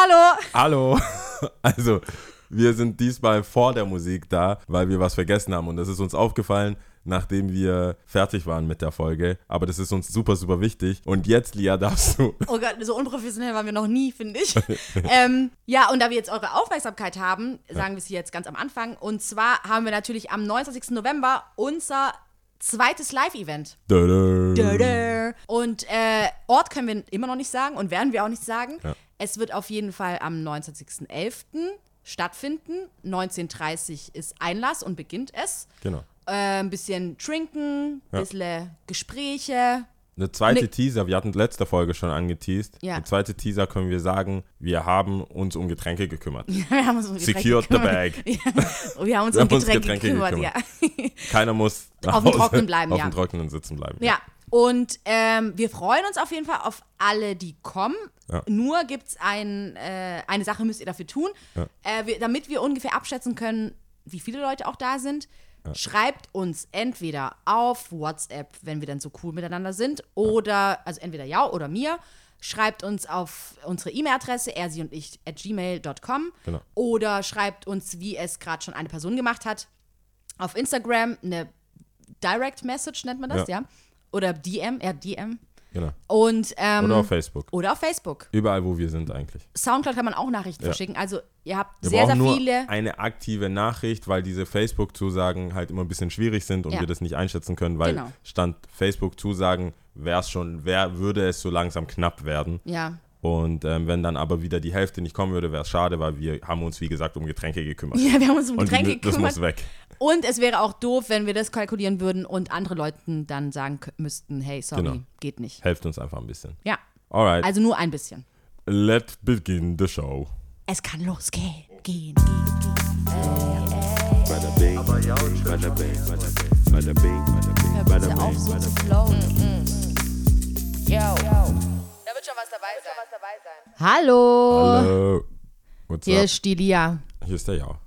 Hallo. Hallo. Also, wir sind diesmal vor der Musik da, weil wir was vergessen haben. Und das ist uns aufgefallen, nachdem wir fertig waren mit der Folge. Aber das ist uns super, super wichtig. Und jetzt, Lia, darfst du. Oh Gott, so unprofessionell waren wir noch nie, finde ich. ähm, ja, und da wir jetzt eure Aufmerksamkeit haben, sagen wir es hier jetzt ganz am Anfang. Und zwar haben wir natürlich am 29. November unser zweites Live-Event. Und äh, Ort können wir immer noch nicht sagen und werden wir auch nicht sagen. Ja. Es wird auf jeden Fall am 29.11. stattfinden. 19.30 ist Einlass und beginnt es. Genau. Äh, ein bisschen trinken, ein Ja. bisschen Gespräche. Eine zweite Ne- Teaser, wir hatten letzte Folge schon angeteased. Ja. Eine zweite Teaser können wir sagen, wir haben uns um Getränke gekümmert. Wir haben uns um Getränke Secured the gekümmert. bag. Ja, wir haben uns Wir um haben uns Getränke, Getränke gekümmert, gekümmert. ja. Keiner muss Auf dem Trockenen bleiben, auf ja. dem Trockenen sitzen bleiben. Ja, und ähm, wir freuen uns auf jeden Fall auf alle, die kommen. Ja. Nur gibt es ein, äh, eine Sache, müsst ihr dafür tun. Ja. Äh, wir, damit wir ungefähr abschätzen können, wie viele Leute auch da sind. Schreibt uns entweder auf WhatsApp, wenn wir dann so cool miteinander sind, oder, also entweder ja oder mir. Schreibt uns auf unsere E-Mail-Adresse, er, sie und ich, at gmail.com. Genau. Oder schreibt uns, wie es gerade schon eine Person gemacht hat, auf Instagram eine Direct Message nennt man das, ja. Oder DM, ja, DM. Genau. Und, ähm, Oder auf Facebook. oder auf Facebook. Überall, wo wir sind eigentlich. Soundcloud kann man auch Nachrichten Ja. verschicken. Also ihr habt Wir sehr, sehr brauchen nur viele. eine aktive Nachricht, weil diese Facebook-Zusagen halt immer ein bisschen schwierig sind und Ja. wir das nicht einschätzen können, weil Genau. Stand Facebook-Zusagen wäre es schon, wär, würde es so langsam knapp werden. Ja. Und ähm, wenn dann aber wieder die Hälfte nicht kommen würde, wäre es schade, weil wir haben uns, wie gesagt, um Getränke gekümmert. ja, wir haben uns um und die, Getränke das gekümmert. muss weg. Und es wäre auch doof, wenn wir das kalkulieren würden und andere Leuten dann sagen müssten, hey, sorry, Genau. geht nicht. Helft uns einfach ein bisschen. Ja, Alright, also nur ein bisschen. let's begin the show. Es kann losgehen. Gehen, gehen, gehen. Bada bing, bada bing, bada bing, bada bing, bada bitte auf, bing, so bada zu flowen. Yo. Da wird schon was dabei sein. Hallo. Hallo. What's Hier up? ist die Lia. Hier ist der Ja.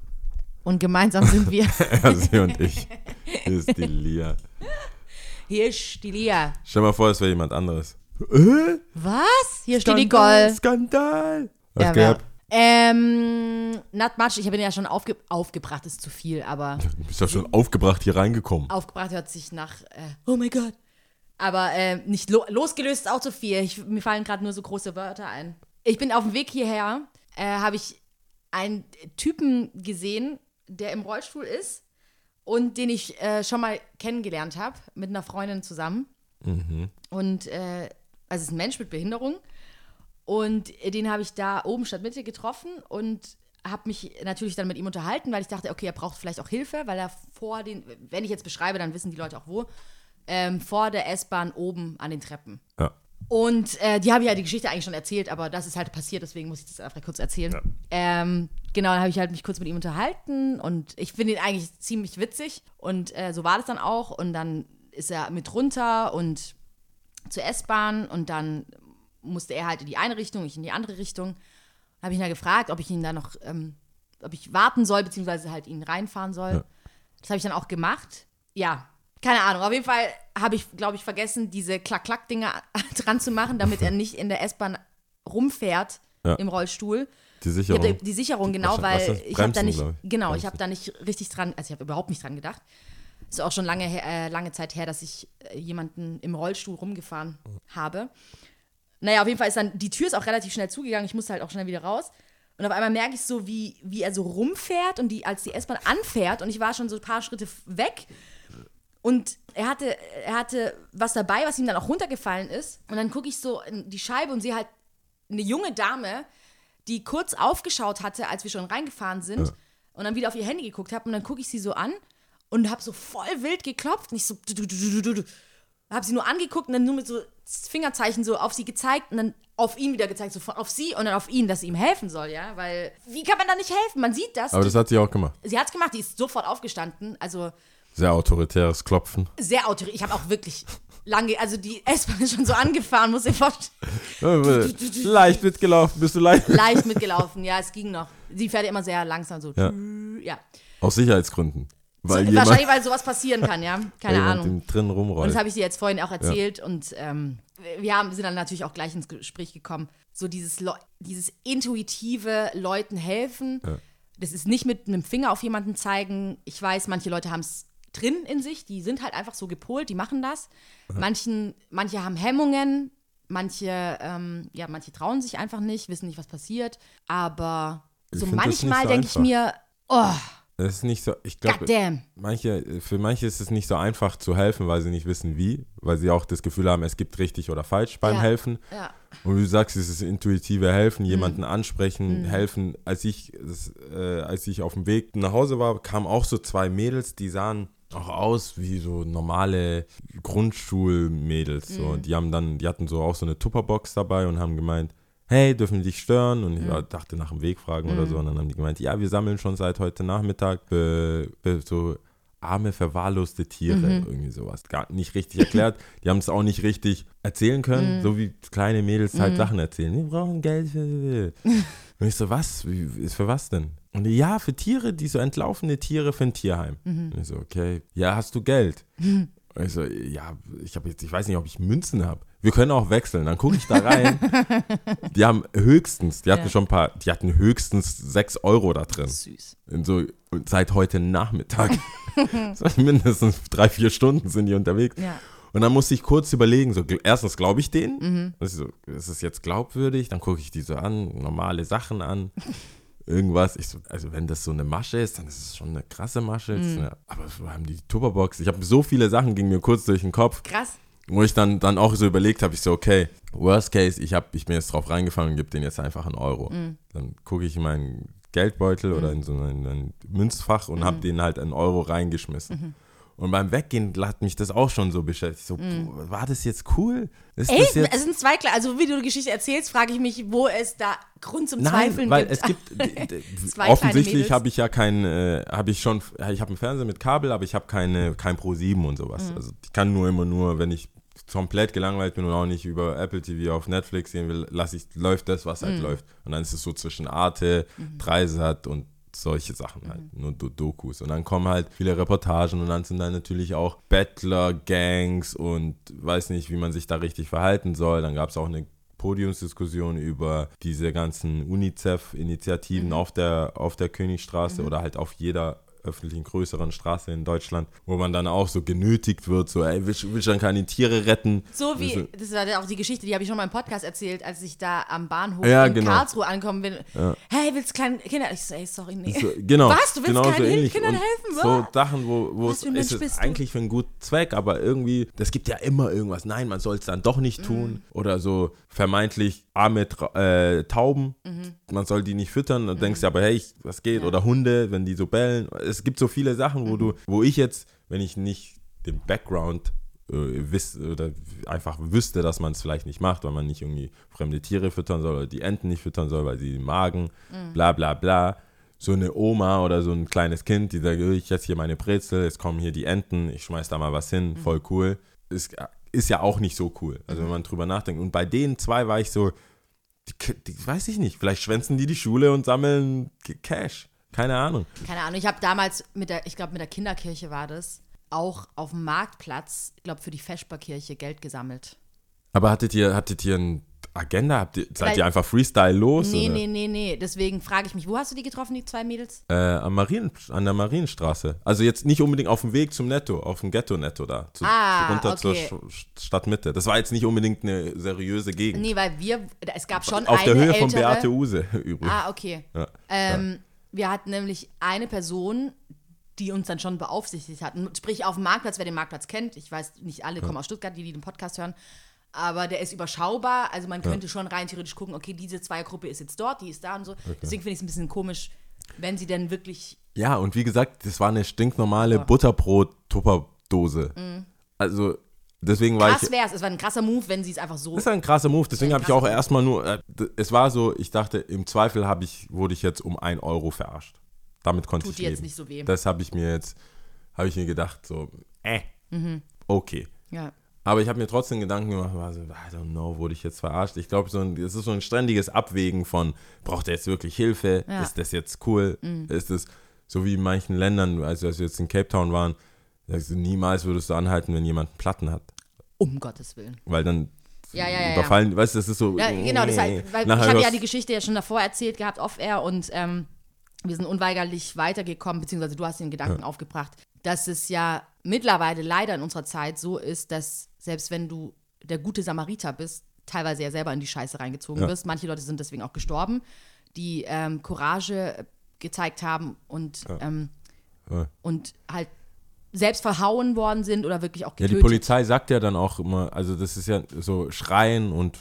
Und gemeinsam sind wir. Ja, sie und ich. Hier ist die Lia. Hier ist die Lia. Stell mal vor, es wäre jemand anderes. Was? Hier ist die Nicole. Skandal. Was Ja, ab? Ähm, not much. Ich habe ihn ja schon aufge aufgebracht, ist zu viel, aber Du bist ja schon aufgebracht hier reingekommen. aufgebracht hört sich nach, äh, oh mein Gott. Aber äh, nicht lo losgelöst ist auch zu viel. Ich, mir fallen gerade nur so große Wörter ein. Ich bin auf dem Weg hierher, äh, habe ich einen Typen gesehen, der im Rollstuhl ist und den ich äh, schon mal kennengelernt habe, mit einer Freundin zusammen. Und äh, also es ist ein Mensch mit Behinderung. Und den habe ich da oben statt Mitte getroffen und habe mich natürlich dann mit ihm unterhalten, weil ich dachte, okay, er braucht vielleicht auch Hilfe, weil er vor den, wenn ich jetzt beschreibe, dann wissen die Leute auch wo, ähm, vor der S-Bahn oben an den Treppen. Ja. Und äh, die habe ich ja die Geschichte eigentlich schon erzählt, aber das ist halt passiert, deswegen muss ich das einfach kurz erzählen. Ja. Ähm, genau, dann habe ich halt mich kurz mit ihm unterhalten und ich finde ihn eigentlich ziemlich witzig und äh, so war das dann auch und dann ist er mit runter und zur S-Bahn und dann musste er halt in die eine Richtung, ich in die andere Richtung. Habe ich ihn dann gefragt, ob ich ihn da noch, ähm, ob ich warten soll, beziehungsweise halt ihn reinfahren soll. Ja. Das habe ich dann auch gemacht. Ja, keine Ahnung. Auf jeden Fall habe ich, glaube ich, vergessen, diese Klack-Klack-Dinger dran zu machen, damit er nicht in der S-Bahn rumfährt Ja. im Rollstuhl. Die Ich Sicherung. hab, die Sicherung, genau, Was- weil was das? ich habe da Bremsen, nicht, ich. genau, ich Bremsen. habe da nicht richtig dran, also ich habe überhaupt nicht dran gedacht. Ist auch schon lange, äh, lange Zeit her, dass ich äh, jemanden im Rollstuhl rumgefahren habe. Naja, auf jeden Fall ist dann, die Tür ist auch relativ schnell zugegangen, ich musste halt auch schnell wieder raus. Und auf einmal merke ich so, wie, wie er so rumfährt und die, als die S-Bahn anfährt und ich war schon so ein paar Schritte weg und er hatte, er hatte was dabei, was ihm dann auch runtergefallen ist. Und dann gucke ich so in die Scheibe und sehe halt eine junge Dame, die kurz aufgeschaut hatte, als wir schon reingefahren sind und dann wieder auf ihr Handy geguckt habe und dann gucke ich sie so an und habe so voll wild geklopft und ich so du, du, du, du, du, du. habe sie nur angeguckt und dann nur mit so Fingerzeichen so auf sie gezeigt und dann auf ihn wieder gezeigt, so von auf sie und dann auf ihn, dass sie ihm helfen soll, ja, weil wie kann man da nicht helfen? Man sieht das. Aber das hat sie auch gemacht. sie hat's gemacht, die ist sofort aufgestanden, also Sehr autoritäres Klopfen. sehr autorisiert. Ich habe auch wirklich lange, also die S-Bahn ist schon so angefahren, muss ich vorstellen. leicht mitgelaufen, bist du leicht. Leicht mitgelaufen, ja, es ging noch. Sie fährt immer sehr langsam so. Ja. Ja. Aus Sicherheitsgründen. Weil so, wahrscheinlich, weil sowas passieren kann, ja. Keine Ahnung. drin Und das habe ich dir jetzt vorhin auch erzählt und ähm, wir haben, sind dann natürlich auch gleich ins Gespräch gekommen. So dieses, Leu- dieses intuitive Leuten helfen. Ja. Das ist nicht mit einem Finger auf jemanden zeigen. Ich weiß, manche Leute haben es drin in sich, die sind halt einfach so gepolt, die machen das. Manchen, manche haben Hemmungen, manche, ähm, ja, manche trauen sich einfach nicht, wissen nicht, was passiert. Aber so manchmal so denke ich mir, oh, Das ist nicht so, ich glaube, manche, für manche ist es nicht so einfach zu helfen, weil sie nicht wissen wie, weil sie auch das Gefühl haben, es gibt richtig oder falsch beim Ja. Helfen. Ja. Und wie du sagst, es ist intuitive Helfen, Mhm. jemanden ansprechen, helfen. Als ich, das, äh, als ich auf dem Weg nach Hause war, kamen auch so zwei Mädels, die sahen auch aus wie so normale Grundschulmädels. So. Mhm. Die haben dann, die hatten so auch so eine Tupperbox dabei und haben gemeint, hey, dürfen wir dich stören? Und ich Mhm. dachte nach dem Weg fragen oder so. Und dann haben die gemeint, ja, wir sammeln schon seit heute Nachmittag für, für so arme, verwahrloste Tiere, Mhm. irgendwie sowas. Gar nicht richtig erklärt. Die haben es auch nicht richtig erzählen können, Mhm. so wie kleine Mädels halt Sachen erzählen. Wir brauchen Geld für. Und ich so, was? Für was denn? Und die, ja, für Tiere, die so entlaufene Tiere für ein Tierheim. Mhm. Und ich so, okay, ja, hast du Geld? Und ich so, ja, ich habe jetzt, ich weiß nicht, ob ich Münzen habe. Wir können auch wechseln. Dann gucke ich da rein. die haben höchstens, die hatten Ja. schon ein paar, die hatten höchstens 6 Euro da drin. Süß. In so, und seit heute Nachmittag. so, mindestens drei, vier Stunden sind die unterwegs. Ja. Und dann musste ich kurz überlegen, so, erstens glaube ich denen, Mhm. das ist, so, ist es jetzt glaubwürdig, dann gucke ich die so an, normale Sachen an, irgendwas. So, also wenn das so eine Masche ist, dann ist es schon eine krasse Masche. Mhm. eine, aber so haben die Tupperbox, ich habe so viele Sachen, gingen mir kurz durch den Kopf, Krass. wo ich dann, dann auch so überlegt habe, ich so, okay, worst case, ich, hab, ich bin jetzt drauf reingefallen und gebe denen jetzt einfach einen Euro. Mhm. Dann gucke ich in meinen Geldbeutel oder in so ein, ein Münzfach und Mhm. habe denen halt einen Euro reingeschmissen. Und beim Weggehen hat mich das auch schon so beschäftigt. So, boah, war das jetzt cool? Ist das Mhm. Echt? jetzt Es sind zwei, also wie du die Geschichte erzählst, frage ich mich, wo es da Grund zum Nein, Zweifeln weil gibt. es gibt offensichtlich habe ich ja kein, äh, habe ich schon, ich habe einen Fernseher mit Kabel, aber ich habe keine, kein Pro 7 und sowas. Mhm. Also ich kann nur immer nur, wenn ich komplett gelangweilt bin und auch nicht über Apple TV auf Netflix sehen will, lasse ich, läuft das, was Mhm. halt läuft. Und dann ist es so zwischen Arte, Dreisat und solche Sachen halt, Mhm. nur Do Dokus. Und dann kommen halt viele Reportagen und dann sind da natürlich auch Bettler, Gangs und weiß nicht, wie man sich da richtig verhalten soll. Dann gab es auch eine Podiumsdiskussion über diese ganzen UNICEF-Initiativen Mhm. auf, der, auf der Königstraße oder halt auf jeder öffentlichen größeren Straße in Deutschland, wo man dann auch so genötigt wird, so, ey, willst, willst du dann keine Tiere retten? So wie, das war ja auch die Geschichte, die habe ich schon mal im Podcast erzählt, als ich da am Bahnhof Ja, in genau. Karlsruhe angekommen bin. Hey, willst du kleine Kinder? Ich so, ey, sorry, nee. So, genau. Was? Du willst genau keinen ähnlich. Kindern Und helfen? So? Sachen, wo, wo es ist eigentlich für einen guten Zweck, aber irgendwie, das gibt ja immer irgendwas. Nein, man soll es dann doch nicht tun. Mhm. Oder so vermeintlich arme äh, Tauben, Mhm. man soll die nicht füttern. Und denkst du aber, hey, ich- was geht? Oder Hunde, wenn die so bellen. Es gibt so viele Sachen, Mhm. wo du, wo ich jetzt, wenn ich nicht den Background äh, wiss, oder einfach wüsste, dass man es vielleicht nicht macht, weil man nicht irgendwie fremde Tiere füttern soll oder die Enten nicht füttern soll, weil sie magen, Mhm. bla bla bla. So eine Oma oder so ein kleines Kind, die sagt, "Oh, ich esse hier meine Brezel, es kommen hier die Enten, ich schmeiß da mal was hin, voll cool. Ist, ist ja auch nicht so cool, also wenn man drüber nachdenkt. Und bei den zwei war ich so, die, die, weiß ich nicht, vielleicht schwänzen die die Schule und sammeln Cash. Keine Ahnung. Keine Ahnung, ich habe damals mit der, ich glaube mit der Kinderkirche war das, auch auf dem Marktplatz, ich glaube für die Vesperkirche Geld gesammelt. Aber hattet ihr, hattet ihr eine Agenda? Habt ihr, seid Weil- ihr einfach Freestyle los? Nee, oder? nee, nee, nee. Deswegen frage ich mich, wo hast du die getroffen, die zwei Mädels? Äh, am Marien, an der Marienstraße. Also jetzt nicht unbedingt auf dem Weg zum Netto, auf dem Ghetto-Netto da. Zu, Ah, runter okay. zur Sch- Stadtmitte. Das war jetzt nicht unbedingt eine seriöse Gegend. Nee, weil wir, es gab schon auf eine der Höhe von ältere, Beate Use übrigens. Ah, okay. Ja. Ähm, Wir hatten nämlich eine Person, die uns dann schon beaufsichtigt hat. Sprich, auf dem Marktplatz, wer den Marktplatz kennt, ich weiß, nicht alle kommen aus Stuttgart, die, die den Podcast hören, aber der ist überschaubar. Also man könnte schon rein theoretisch gucken, okay, diese Zweiergruppe ist jetzt dort, die ist da und so. Deswegen finde ich es ein bisschen komisch, wenn sie denn wirklich. Ja, und wie gesagt, das war eine stinknormale Ja. Butterbrot-Tupperdose. Also deswegen war Krass ich. wäre es. Es war ein krasser Move, wenn sie es einfach so. Das ist ein krasser Move, deswegen Ja, habe ich auch erstmal nur, äh, es war so, ich dachte, im Zweifel habe ich, wurde ich jetzt um ein Euro verarscht. Damit konnte Tut ich dir jetzt nicht so weh. Das habe ich mir jetzt, habe ich mir gedacht, so, äh, Mhm. okay. Ja. Aber ich habe mir trotzdem Gedanken gemacht, war so, I don't know, wurde ich jetzt verarscht? Ich glaube, so ein, es ist so ein ständiges Abwägen von, braucht er jetzt wirklich Hilfe? Ja. Mhm. Ist das jetzt cool? Ist das So wie in manchen Ländern, also als wir jetzt in Cape Town waren, sagst du, niemals würdest du anhalten, wenn jemand einen Platten hat. Um Gottes Willen. Weil dann Ja, ja, ja, ja. überfallen, weißt du, das ist so. Ja, genau, das heißt, weil Nachher ich habe ja die Geschichte ja schon davor erzählt gehabt, off-air, und ähm, wir sind unweigerlich weitergekommen, beziehungsweise du hast den Gedanken aufgebracht, dass es ja mittlerweile leider in unserer Zeit so ist, dass selbst wenn du der gute Samariter bist, teilweise ja selber in die Scheiße reingezogen Ja. bist. Manche Leute sind deswegen auch gestorben, die ähm, Courage gezeigt haben und, ähm, Ja. und halt selbst verhauen worden sind oder wirklich auch Ja, getötet. die Polizei sagt ja dann auch immer, also das ist ja so Schreien und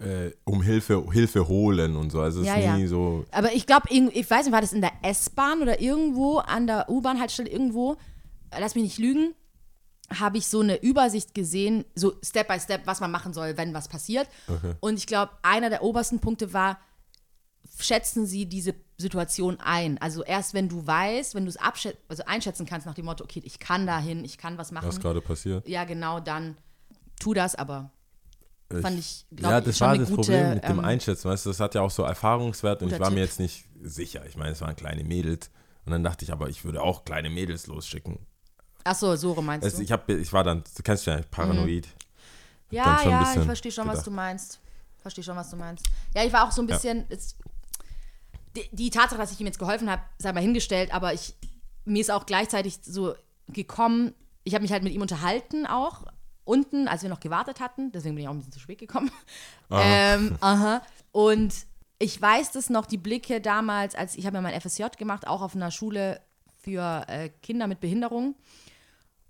äh, um Hilfe, Hilfe holen und so. Also es Ja, ist ja. nie so. Aber ich glaube, ich weiß nicht, war das in der S-Bahn oder irgendwo an der U-Bahn-Haltestelle irgendwo, lass mich nicht lügen, habe ich so eine Übersicht gesehen, so Step by Step, was man machen soll, wenn was passiert. Und ich glaube, einer der obersten Punkte war, schätzen Sie diese Situation ein. Also erst wenn du weißt, wenn du es also einschätzen kannst nach dem Motto, okay, ich kann dahin, ich kann was machen. Was gerade passiert. ja, genau, dann tu das, aber fand ich, ja, glaube ich, das schon war das gute, Problem mit dem ähm, Einschätzen. Weißt du, das hat ja auch so Erfahrungswert und ich war mir Tipp. jetzt nicht sicher. Ich meine, es waren kleine Mädels. Und dann dachte ich, aber ich würde auch kleine Mädels losschicken. Ach so, so rum meinst Also du? ich, hab, ich war dann, du kennst ja paranoid. dann Ja, ja, ich verstehe schon, was gedacht. du meinst. Verstehe schon, was du meinst. Ja, ich war auch so ein bisschen. Es, die, die Tatsache, dass ich ihm jetzt geholfen habe, sei mal hingestellt, aber ich, mir ist auch gleichzeitig so gekommen, ich habe mich halt mit ihm unterhalten auch unten, als wir noch gewartet hatten. Deswegen bin ich auch ein bisschen zu spät gekommen. Ähm, aha. Und ich weiß das noch, die Blicke damals, als ich habe ja mein FSJ gemacht, auch auf einer Schule für äh, Kinder mit Behinderung.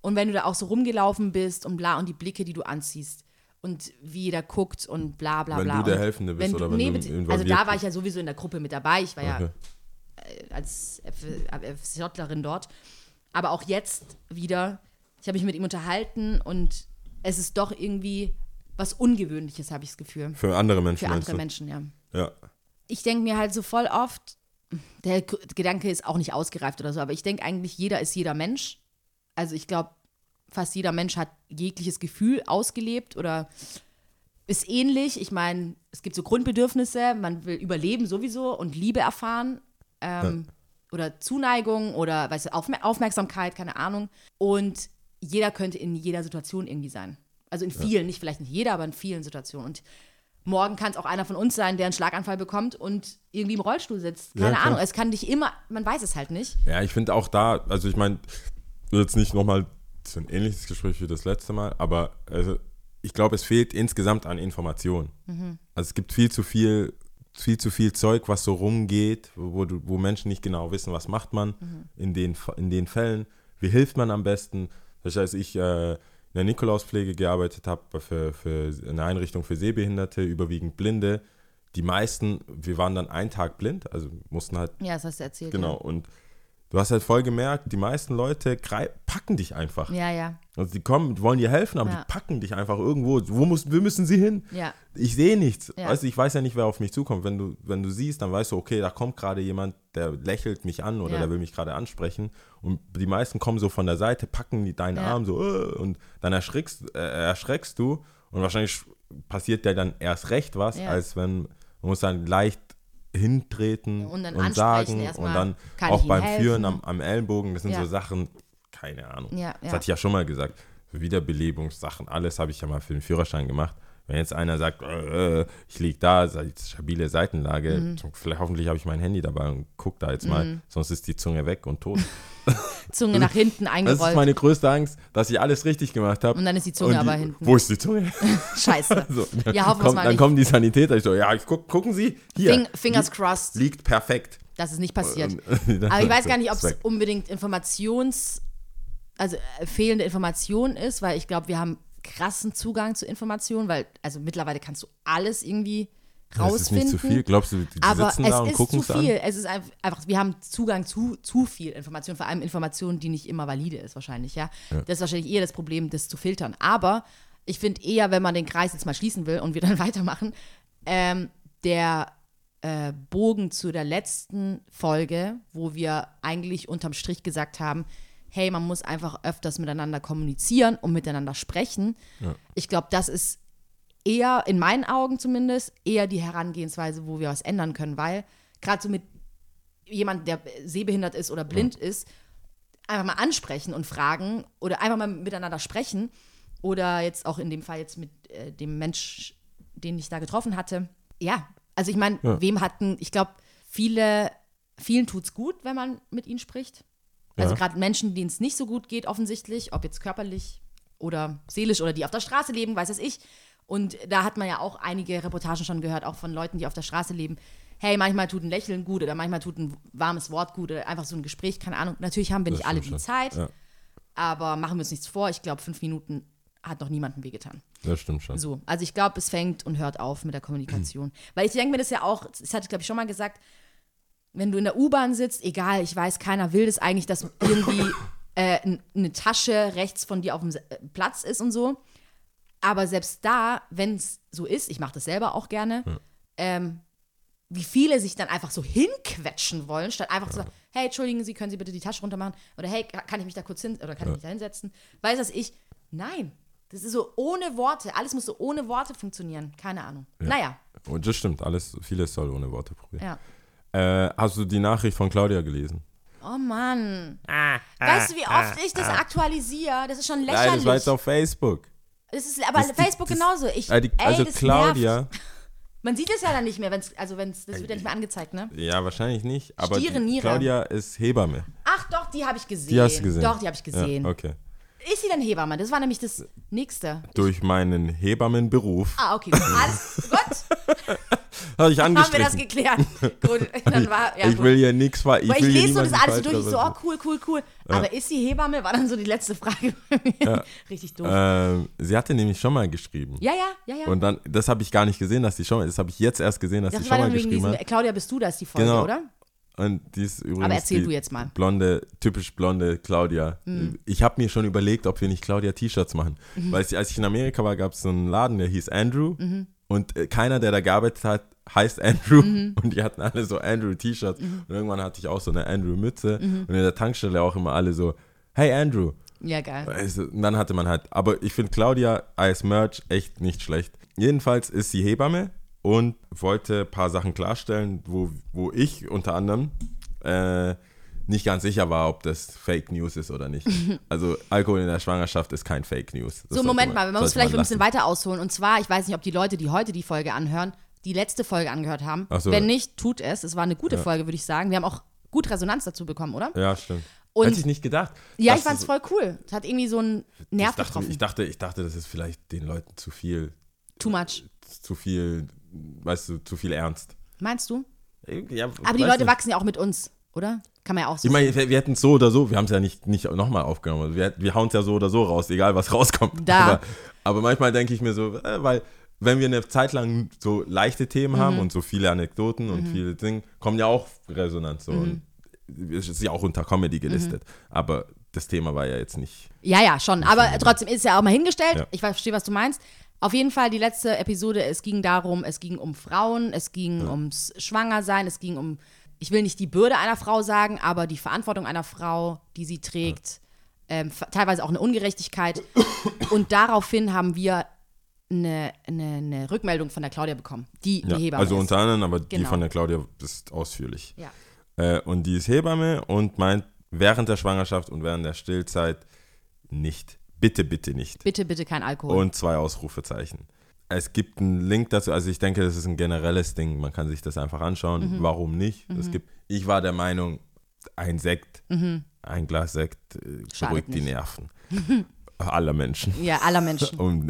Und wenn du da auch so rumgelaufen bist und bla und die Blicke, die du anziehst und wie jeder guckt und bla bla Wenn bla. du der Helfende bist wenn oder wenn du bezieh- Also da war ich ja sowieso in der Gruppe mit dabei. Ich war Okay. ja äh, als FSJlerin dort. Aber auch jetzt wieder, ich habe mich mit ihm unterhalten und es ist doch irgendwie was Ungewöhnliches, habe ich das Gefühl. Für andere Menschen Für andere du? Menschen, ja. Ja. Ich denke mir halt so voll oft, der Gedanke ist auch nicht ausgereift oder so, aber ich denke eigentlich, jeder ist jeder Mensch. Also ich glaube, fast jeder Mensch hat jegliches Gefühl ausgelebt oder ist ähnlich. Ich meine, es gibt so Grundbedürfnisse, man will überleben sowieso und Liebe erfahren ähm, oder Zuneigung oder weißt du, Aufmer Aufmerksamkeit, keine Ahnung. Und jeder könnte in jeder Situation irgendwie sein. Also in vielen, nicht vielleicht nicht jeder, aber in vielen Situationen. Und morgen kann es auch einer von uns sein, der einen Schlaganfall bekommt und irgendwie im Rollstuhl sitzt. Ja, Keine klar. Ahnung. Es kann dich immer, man weiß es halt nicht. Ja, ich finde auch da, also ich meine, jetzt nicht nochmal so ein ähnliches Gespräch wie das letzte Mal, aber also ich glaube, es fehlt insgesamt an Informationen. Mhm. Also es gibt viel zu viel, viel zu viel Zeug, was so rumgeht, wo, wo, Menschen nicht genau wissen, was macht man Mhm. in, den, in den Fällen, wie hilft man am besten. Das heißt, ich äh, in der Nikolauspflege gearbeitet habe, für, für eine Einrichtung für Sehbehinderte, überwiegend Blinde, die meisten, wir waren dann einen Tag blind, also mussten halt Ja, das hast du erzählt. Genau, und du hast halt voll gemerkt, die meisten Leute packen dich einfach. Ja, ja. Also die kommen, wollen dir helfen, aber Ja. die packen dich einfach irgendwo. Wo, muss, wo müssen sie hin? Ja. Ich sehe nichts. Ja. Weißt du, ich weiß ja nicht, wer auf mich zukommt. Wenn du, wenn du siehst, dann weißt du, okay, da kommt gerade jemand, der lächelt mich an oder Ja. der will mich gerade ansprechen. Und die meisten kommen so von der Seite, packen die deinen. Arm so äh, und dann erschrickst, äh, erschreckst du und wahrscheinlich passiert dir dann erst recht was, als wenn man muss dann leicht hintreten Und und sagen und dann auch beim helfen? Führen am, am Ellenbogen, das sind Ja. so Sachen, keine Ahnung. Ja, Das ja. hatte ich ja schon mal gesagt. Wiederbelebungssachen, alles habe ich ja mal für den Führerschein gemacht. Wenn jetzt einer sagt, äh, äh, ich liege da, stabile Seitenlage, Mhm. vielleicht hoffentlich habe ich mein Handy dabei und guck da jetzt mal, sonst ist die Zunge weg und tot. Zunge nach hinten Das ist eingerollt. meine größte Angst, dass ich alles richtig gemacht habe. Und dann ist die Zunge aber hinten. Wo ist die Zunge? Scheiße. so, Ja, hoffen kommt, mal Dann nicht. kommen die Sanitäter, ich so, ja, ich guck, gucken Sie, hier. Fing, fingers liegt, crossed, liegt perfekt. dass es nicht passiert. Aber ich weiß gar nicht, ob Ist es unbedingt Informations-, also äh, fehlende Information ist, weil ich glaube, wir haben krassen Zugang zu Informationen, weil, also mittlerweile kannst du alles irgendwie Das rausfinden. ist nicht zu viel. Glaubst du, die aber sitzen es da und ist gucken zu es an? viel. Es ist einf- einfach, wir haben Zugang zu zu viel Information, vor allem Information, die nicht immer valide ist, wahrscheinlich, ja. Das ist wahrscheinlich eher das Problem, das zu filtern. Aber ich finde eher, wenn man den Kreis jetzt mal schließen will und wir dann weitermachen, ähm, der äh, Bogen zu der letzten Folge, wo wir eigentlich unterm Strich gesagt haben, hey, man muss einfach öfters miteinander kommunizieren und miteinander sprechen. Ich glaube, das ist eher, in meinen Augen zumindest, eher die Herangehensweise, wo wir was ändern können, weil gerade so mit jemand, der sehbehindert ist oder blind ist, einfach mal ansprechen und fragen oder einfach mal miteinander sprechen. Oder jetzt auch in dem Fall jetzt mit äh, dem Mensch, den ich da getroffen hatte. Ja, also ich meine, Ja. wem hatten, ich glaube, viele, vielen tut's gut, wenn man mit ihnen spricht. Also Ja. gerade Menschen, denen es nicht so gut geht, offensichtlich, ob jetzt körperlich oder seelisch oder die auf der Straße leben, weiß es ich. Und da hat man ja auch einige Reportagen schon gehört, auch von Leuten, die auf der Straße leben. Hey, manchmal tut ein Lächeln gut oder manchmal tut ein warmes Wort gut oder einfach so ein Gespräch, keine Ahnung. Natürlich haben wir Das nicht alle die. Zeit, Ja. aber machen wir uns nichts vor. Ich glaube, fünf Minuten hat noch niemandem wehgetan. Das stimmt schon. So, also ich glaube, es fängt und hört auf mit der Kommunikation. Weil ich denke mir das ja auch, das hatte ich glaube ich schon mal gesagt, wenn du in der U-Bahn sitzt, egal, ich weiß, keiner will das eigentlich, dass irgendwie äh, eine Tasche rechts von dir auf dem äh, Platz ist und so. Aber selbst da, wenn es so ist, ich mache das selber auch gerne, ähm, wie viele sich dann einfach so hinquetschen wollen, statt einfach zu sagen, hey, entschuldigen Sie, können Sie bitte die Tasche runter machen? Oder hey, ka- kann ich mich da kurz hin oder kann ich mich da hinsetzen? Weiß das ich? Nein. Das ist so ohne Worte. Alles muss so ohne Worte funktionieren. Keine Ahnung. Naja, Und das stimmt, alles, vieles soll ohne Worte probieren. ja. Äh, hast du die Nachricht von Claudia gelesen? Oh Mann. weißt du, wie oft ich das aktualisiere? Das ist schon Nein, das war lächerlich. jetzt auf Facebook. Das ist aber Das- Facebook das- genauso. Ich, Äh, die, ey, also das Claudia, Nervt. Man sieht es ja dann nicht mehr, wenn's, also wenn's, das wird ja nicht mehr angezeigt, ne? ja, wahrscheinlich nicht, aber Stiere. Claudia ist Hebamme. Ach doch, die habe ich gesehen. Die hast du gesehen? Doch, die habe ich gesehen. Ja, okay. Ist sie denn Hebamme? Das war nämlich das Nächste. Durch meinen Hebammenberuf Ah, okay. Alles gut. habe ich Haben wir das geklärt. Gut, dann war, ja, ich gut. will hier nichts ver ich Weil ich lese so das alles so durch, ich so, oh cool, cool, cool. Aber ist sie Hebamme? War dann so die letzte Frage bei mir. Richtig doof. Ähm, sie hatte nämlich schon mal geschrieben. ja, ja, ja, ja. Und dann, das habe ich gar nicht gesehen, dass sie schon mal, das habe ich jetzt erst gesehen, dass das sie schon mal geschrieben diesem, hat. Claudia, bist du das, die Folge, Genau. oder? Und die ist übrigens Aber erzähl du jetzt mal. blonde, typisch blonde Claudia. Hm. Ich habe mir schon überlegt, ob wir nicht Claudia T-Shirts machen. Mhm. Weil als ich in Amerika war, gab es so einen Laden, der hieß Andrew. Und äh, keiner, der da gearbeitet hat, heißt Andrew. Mhm. Und die hatten alle so Andrew-T-Shirts. Und irgendwann hatte ich auch so eine Andrew-Mütze. Mhm. Und in der Tankstelle auch immer alle so, hey Andrew. Ja, geil. Also, und dann hatte man halt, aber ich finde Claudia als Merch echt nicht schlecht. Jedenfalls ist sie Hebamme und wollte ein paar Sachen klarstellen, wo, wo ich unter anderem äh, nicht ganz sicher war, ob das Fake News ist oder nicht. Also Alkohol in der Schwangerschaft ist kein Fake News. Das So, Moment mal, wir müssen vielleicht ein man bisschen weiter ausholen. Und zwar, ich weiß nicht, ob die Leute, die heute die Folge anhören, die letzte Folge angehört haben. So. Wenn nicht, tut es. Es war eine gute Folge, würde ich sagen. Wir haben auch gut Resonanz dazu bekommen, oder? Ja, stimmt. Und- Hätte ich nicht gedacht. Ja, ich fand's das- voll cool. Es hat irgendwie so einen Nerv ich dachte, getroffen. ich dachte, ich dachte, das ist vielleicht den Leuten zu viel, Too much. zu viel, weißt du, zu viel Ernst. Meinst du? Ja, Aber die Leute nicht. wachsen ja auch mit uns, oder? Kann man ja auch so Ich meine, wir, wir hätten es so oder so, wir haben es ja nicht, nicht nochmal aufgenommen. Wir, wir hauen es ja so oder so raus, egal was rauskommt. Da. Aber, aber manchmal denke ich mir so, äh, weil wenn wir eine Zeit lang so leichte Themen Mhm. haben und so viele Anekdoten und viele Dinge, kommen ja auch Resonanz. So. Mhm. Und es ist ja auch unter Comedy gelistet. Aber das Thema war ja jetzt nicht. Ja, ja, schon. Aber trotzdem ist ja auch mal hingestellt. Ja. Ich verstehe, was du meinst. Auf jeden Fall die letzte Episode, es ging darum, es ging um Frauen, es ging ums Schwangersein, es ging um, ich will nicht die Bürde einer Frau sagen, aber die Verantwortung einer Frau, die sie trägt, ähm, f- teilweise auch eine Ungerechtigkeit. Und daraufhin haben wir eine, eine, eine Rückmeldung von der Claudia bekommen, die Ja, die Hebamme also ist. unter anderem, aber die Genau. von der Claudia ist ausführlich. Ja. Äh, und die ist Hebamme und meint, während der Schwangerschaft und während der Stillzeit nicht. Bitte, bitte nicht. Bitte, bitte kein Alkohol. Und zwei Ausrufezeichen. Es gibt einen Link dazu, also ich denke, das ist ein generelles Ding, man kann sich das einfach anschauen, Mhm. warum nicht. Es gibt, ich war der Meinung, ein Sekt, ein Glas Sekt äh, Mhm. Beruhigt die. Nerven aller Menschen. ja, aller Menschen. Und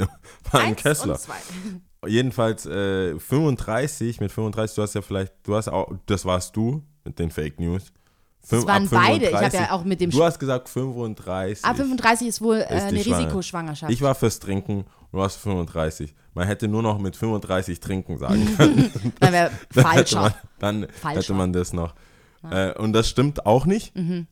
war ein Kessler. und zwei. Jedenfalls äh, 35, mit 35, du hast ja vielleicht, du hast auch, das warst du mit den Fake News. Das Fünf- waren ab beide. Ich habe 35 ja auch mit dem Du hast gesagt 35. A35 ist wohl äh, ist eine Schwanger- Risikoschwangerschaft. Ich war fürs Trinken, du warst 35. Man hätte nur noch mit 35 trinken sagen können. Dann wäre Dann hätte falscher. man, dann Falscher. hätte man das noch. Äh, und das stimmt auch nicht. Mhm.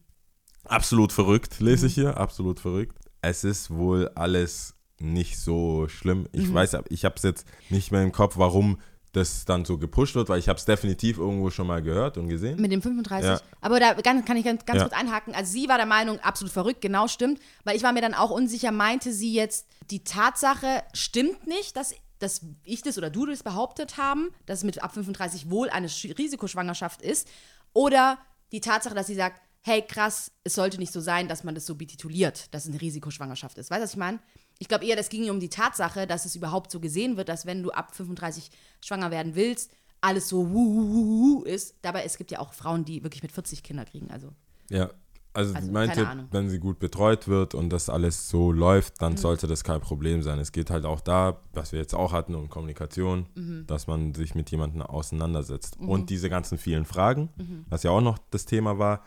Absolut verrückt, lese ich hier. Absolut verrückt. Es ist wohl alles nicht so schlimm. Ich Mhm. weiß, ich habe es jetzt nicht mehr im Kopf, warum das dann so gepusht wird, weil ich habe es definitiv irgendwo schon mal gehört und gesehen. Mit dem 35. Ja. Aber da kann, kann ich ganz, ganz Ja. kurz einhaken. Also sie war der Meinung, absolut verrückt, genau stimmt. Weil ich war mir dann auch unsicher, meinte sie jetzt, die Tatsache stimmt nicht, dass, dass ich das oder du das behauptet haben, dass mit ab 35 wohl eine Sch- Risikoschwangerschaft ist. Oder die Tatsache, dass sie sagt, hey krass, es sollte nicht so sein, dass man das so betituliert, dass es eine Risikoschwangerschaft ist. Weißt du, was ich meine? Ich glaube eher, das ging um die Tatsache, dass es überhaupt so gesehen wird, dass wenn du ab 35 schwanger werden willst, alles so wuh ist. Dabei, es gibt ja auch Frauen, die wirklich mit 40 Kinder kriegen. Also Ja, also, Also, meinte, wenn sie gut betreut wird und das alles so läuft, Mhm. dann sollte das kein Problem sein. Es geht halt auch da, was wir jetzt auch hatten, um Kommunikation, Mhm. dass man sich mit jemandem auseinandersetzt. Und diese ganzen vielen Fragen, was ja auch noch das Thema war,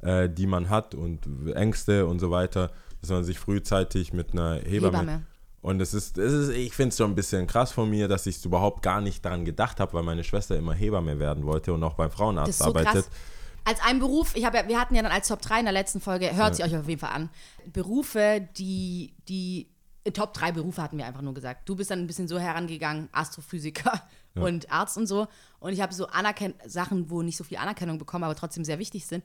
äh, die man hat und Ängste und so weiter, dass man sich frühzeitig mit einer Hebamme. Hebamme. Und es ist, es ist ich finde es schon ein bisschen krass von mir, dass ich überhaupt gar nicht daran gedacht habe, weil meine Schwester immer Hebamme werden wollte und auch beim Frauenarzt Das so arbeitet. krass. Als ein Beruf, ich habe ja, wir hatten ja dann als Top 3 in der letzten Folge, hört sie euch auf jeden Fall an. Berufe, die, die äh, Top 3 Berufe hatten wir einfach nur gesagt. Du bist dann ein bisschen so herangegangen, Astrophysiker und Arzt und so. Und ich habe so Anerken Sachen, wo nicht so viel Anerkennung bekommen, aber trotzdem sehr wichtig sind.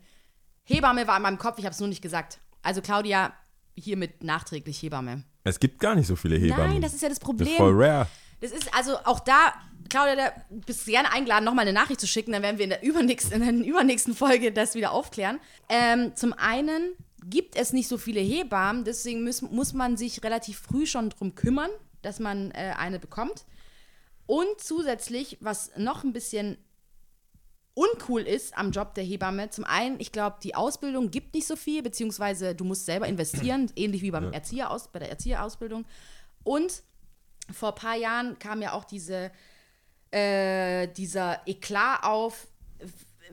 Hebamme war in meinem Kopf, ich habe es nur nicht gesagt. Also Claudia, hiermit nachträglich Hebamme. Es gibt gar nicht so viele Hebammen. Nein, das ist ja das Das Problem. ist voll rare. Das ist also auch da, Claudia, da bist du gerne eingeladen, nochmal eine Nachricht zu schicken. Dann werden wir in der übernächsten, in der übernächsten Folge das wieder aufklären. Ähm, zum einen gibt es nicht so viele Hebammen, deswegen muss, muss man sich relativ früh schon drum kümmern, dass man äh, eine bekommt. Und zusätzlich, was noch ein bisschen uncool ist am Job der Hebamme, zum einen, ich glaube, die Ausbildung gibt nicht so viel, beziehungsweise du musst selber investieren, ähnlich wie beim Erzieheraus bei der Erzieherausbildung. Und vor ein paar Jahren kam ja auch diese, äh, dieser Eklat auf,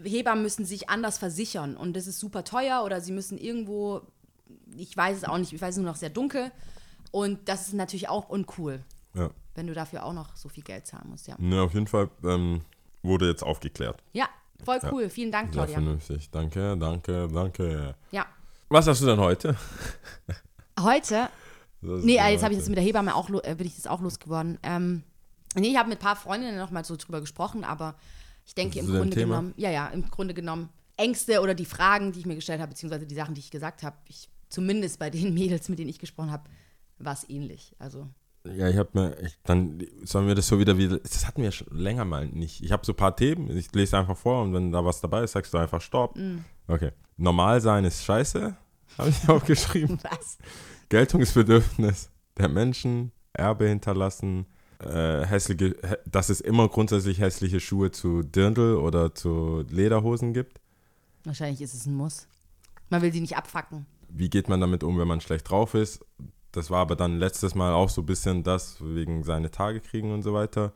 Hebammen müssen sich anders versichern und das ist super teuer oder sie müssen irgendwo, ich weiß es auch nicht, ich weiß es nur noch sehr dunkel und das ist natürlich auch uncool, Ja. wenn du dafür auch noch so viel Geld zahlen musst, ja. Ne, auf jeden Fall ähm, wurde jetzt aufgeklärt. Ja, voll cool, vielen Dank, Sehr Claudia. vernünftig. Danke, danke, danke. Ja. Was hast du denn heute? Heute, nee, ja jetzt habe ich das mit der Hebamme auch, äh, bin ich das auch losgeworden. Ähm, nee, ich habe mit ein paar Freundinnen noch mal so drüber gesprochen, aber ich denke im Grunde Thema? genommen, ja, ja, im Grunde genommen Ängste oder die Fragen, die ich mir gestellt habe, beziehungsweise die Sachen, die ich gesagt habe, ich, zumindest bei den Mädels, mit denen ich gesprochen habe, war es ähnlich. Also, Ja, ich habe mir, ich, dann sollen wir das so wieder wieder, das hatten wir schon länger mal nicht. Ich habe so ein paar Themen, ich lese einfach vor und wenn da was dabei ist, sagst du einfach Stopp. Mm. Okay. Normal sein ist scheiße, habe ich aufgeschrieben. was? Geltungsbedürfnis der Menschen, Erbe hinterlassen, äh, hässliche, hä- dass es immer grundsätzlich hässliche Schuhe zu Dirndl oder zu Lederhosen gibt. Wahrscheinlich ist es ein Muss. Man will sie nicht abfacken. Wie geht man damit um, wenn man schlecht drauf ist? Das war aber dann letztes Mal auch so ein bisschen das, wegen seine Tage kriegen und so weiter.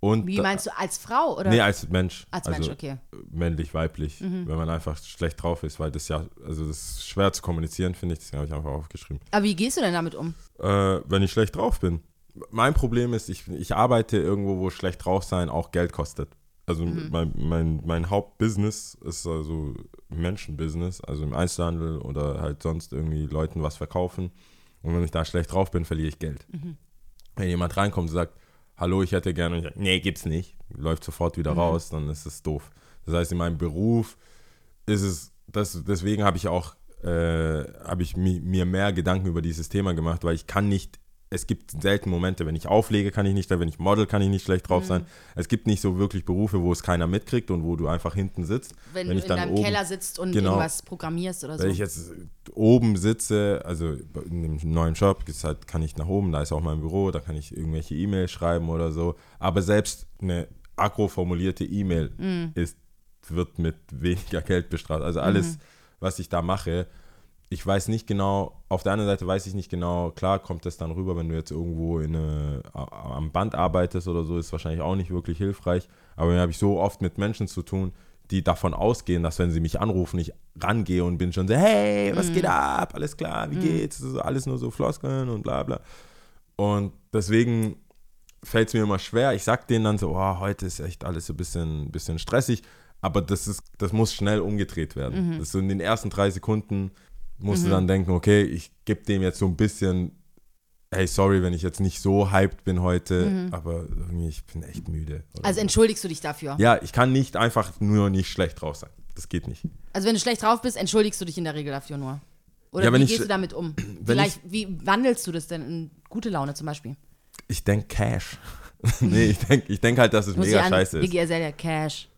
Und Wie meinst du, als Frau oder? Nee, als Mensch. als also Mensch, okay. männlich, weiblich, wenn man einfach schlecht drauf ist, weil das ja, also das ist schwer zu kommunizieren, finde ich, deswegen habe ich einfach aufgeschrieben. Aber wie gehst du denn damit um? Äh, wenn ich schlecht drauf bin. Mein Problem ist, ich, ich arbeite irgendwo, wo schlecht drauf sein auch Geld kostet. Also mein, mein, mein Hauptbusiness ist also Menschenbusiness, also im Einzelhandel oder halt sonst irgendwie Leuten was verkaufen. Und wenn ich da schlecht drauf bin, verliere ich Geld. Wenn jemand reinkommt und sagt, hallo, ich hätte gerne, und ich sage, nee, gibt's nicht, läuft sofort wieder raus, dann ist es doof. Das heißt, in meinem Beruf ist es, das, deswegen habe ich auch, äh, habe ich mi, mir mehr Gedanken über dieses Thema gemacht, weil ich kann nicht, es gibt selten Momente, wenn ich auflege, kann ich nicht, wenn ich model, kann ich nicht schlecht drauf sein. Es gibt nicht so wirklich Berufe, wo es keiner mitkriegt und wo du einfach hinten sitzt. Wenn, Wenn du ich in dann deinem oben- Keller sitzt und Genau. irgendwas programmierst oder so. Wenn ich jetzt oben sitze, also in dem neuen Job, ist halt, kann ich nach oben, da ist auch mein Büro, da kann ich irgendwelche E-Mails schreiben oder so. Aber selbst eine aggro formulierte E-Mail Mm. ist, wird mit weniger Geld bestraft. Also alles, Mhm. was ich da mache, ich weiß nicht genau, auf der anderen Seite weiß ich nicht genau, klar kommt das dann rüber, wenn du jetzt irgendwo in eine, am Band arbeitest oder so, ist wahrscheinlich auch nicht wirklich hilfreich. Aber dann habe ich so oft mit Menschen zu tun, die davon ausgehen, dass wenn sie mich anrufen, ich rangehe und bin schon so, hey, was geht ab? Alles klar, wie geht's? Das ist alles nur so Floskeln und bla bla. Und deswegen fällt es mir immer schwer. Ich sag denen dann so, oh, heute ist echt alles so ein bisschen, bisschen stressig, aber das, ist, das muss schnell umgedreht werden. Das ist so in den ersten drei Sekunden musst du dann denken, okay, ich gebe dem jetzt so ein bisschen, hey, sorry, wenn ich jetzt nicht so hyped bin heute, aber irgendwie, ich bin echt müde. also so. entschuldigst du dich dafür? ja, ich kann nicht einfach nur nicht schlecht drauf sein. Das geht nicht. Also wenn du schlecht drauf bist, entschuldigst du dich in der Regel dafür nur. Oder Ja, wenn wie ich gehst du damit um? Vielleicht, wie wandelst du das denn in gute Laune zum Beispiel? Ich denke Cash. nee, ich denke ich denk halt, dass es Muss mega ich an scheiße ist. Azalea Cash.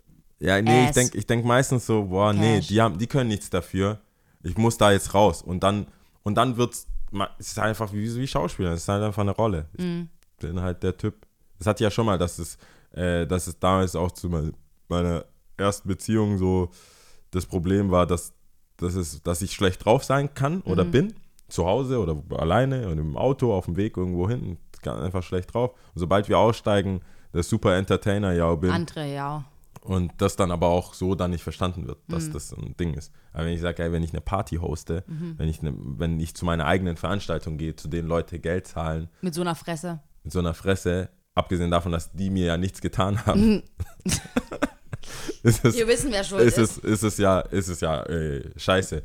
Ja, nee, ich Ass. denke ich denk meistens so, boah, nee, Cash. die, haben, die können nichts dafür. Ich muss da jetzt raus. Und dann, und dann wird's, ma- es ist einfach wie, wie Schauspieler, es ist halt einfach eine Rolle. Mhm. Ich bin halt der Typ. Das hatte ich ja schon mal, dass es, äh, dass es damals auch zu me- meiner ersten Beziehung so das Problem war, dass, dass, es, dass ich schlecht drauf sein kann oder Mhm. bin. Zu Hause oder alleine und im Auto auf dem Weg irgendwo hin. Ganz einfach schlecht drauf. Und sobald wir aussteigen, der super Entertainer ja bin. Andere, ja. Und das dann aber auch so dann nicht verstanden wird, dass Mhm. das ein Ding ist. Aber wenn ich sage, ey, wenn ich eine Party hoste, wenn, ich ne, wenn ich zu meiner eigenen Veranstaltung gehe, zu denen Leute Geld zahlen, Mit so einer Fresse. mit so einer Fresse, abgesehen davon, dass die mir ja nichts getan haben, ist, es, Wir wissen, wer schuld ist, ist. es, ist es ja, ist es ja äh, scheiße.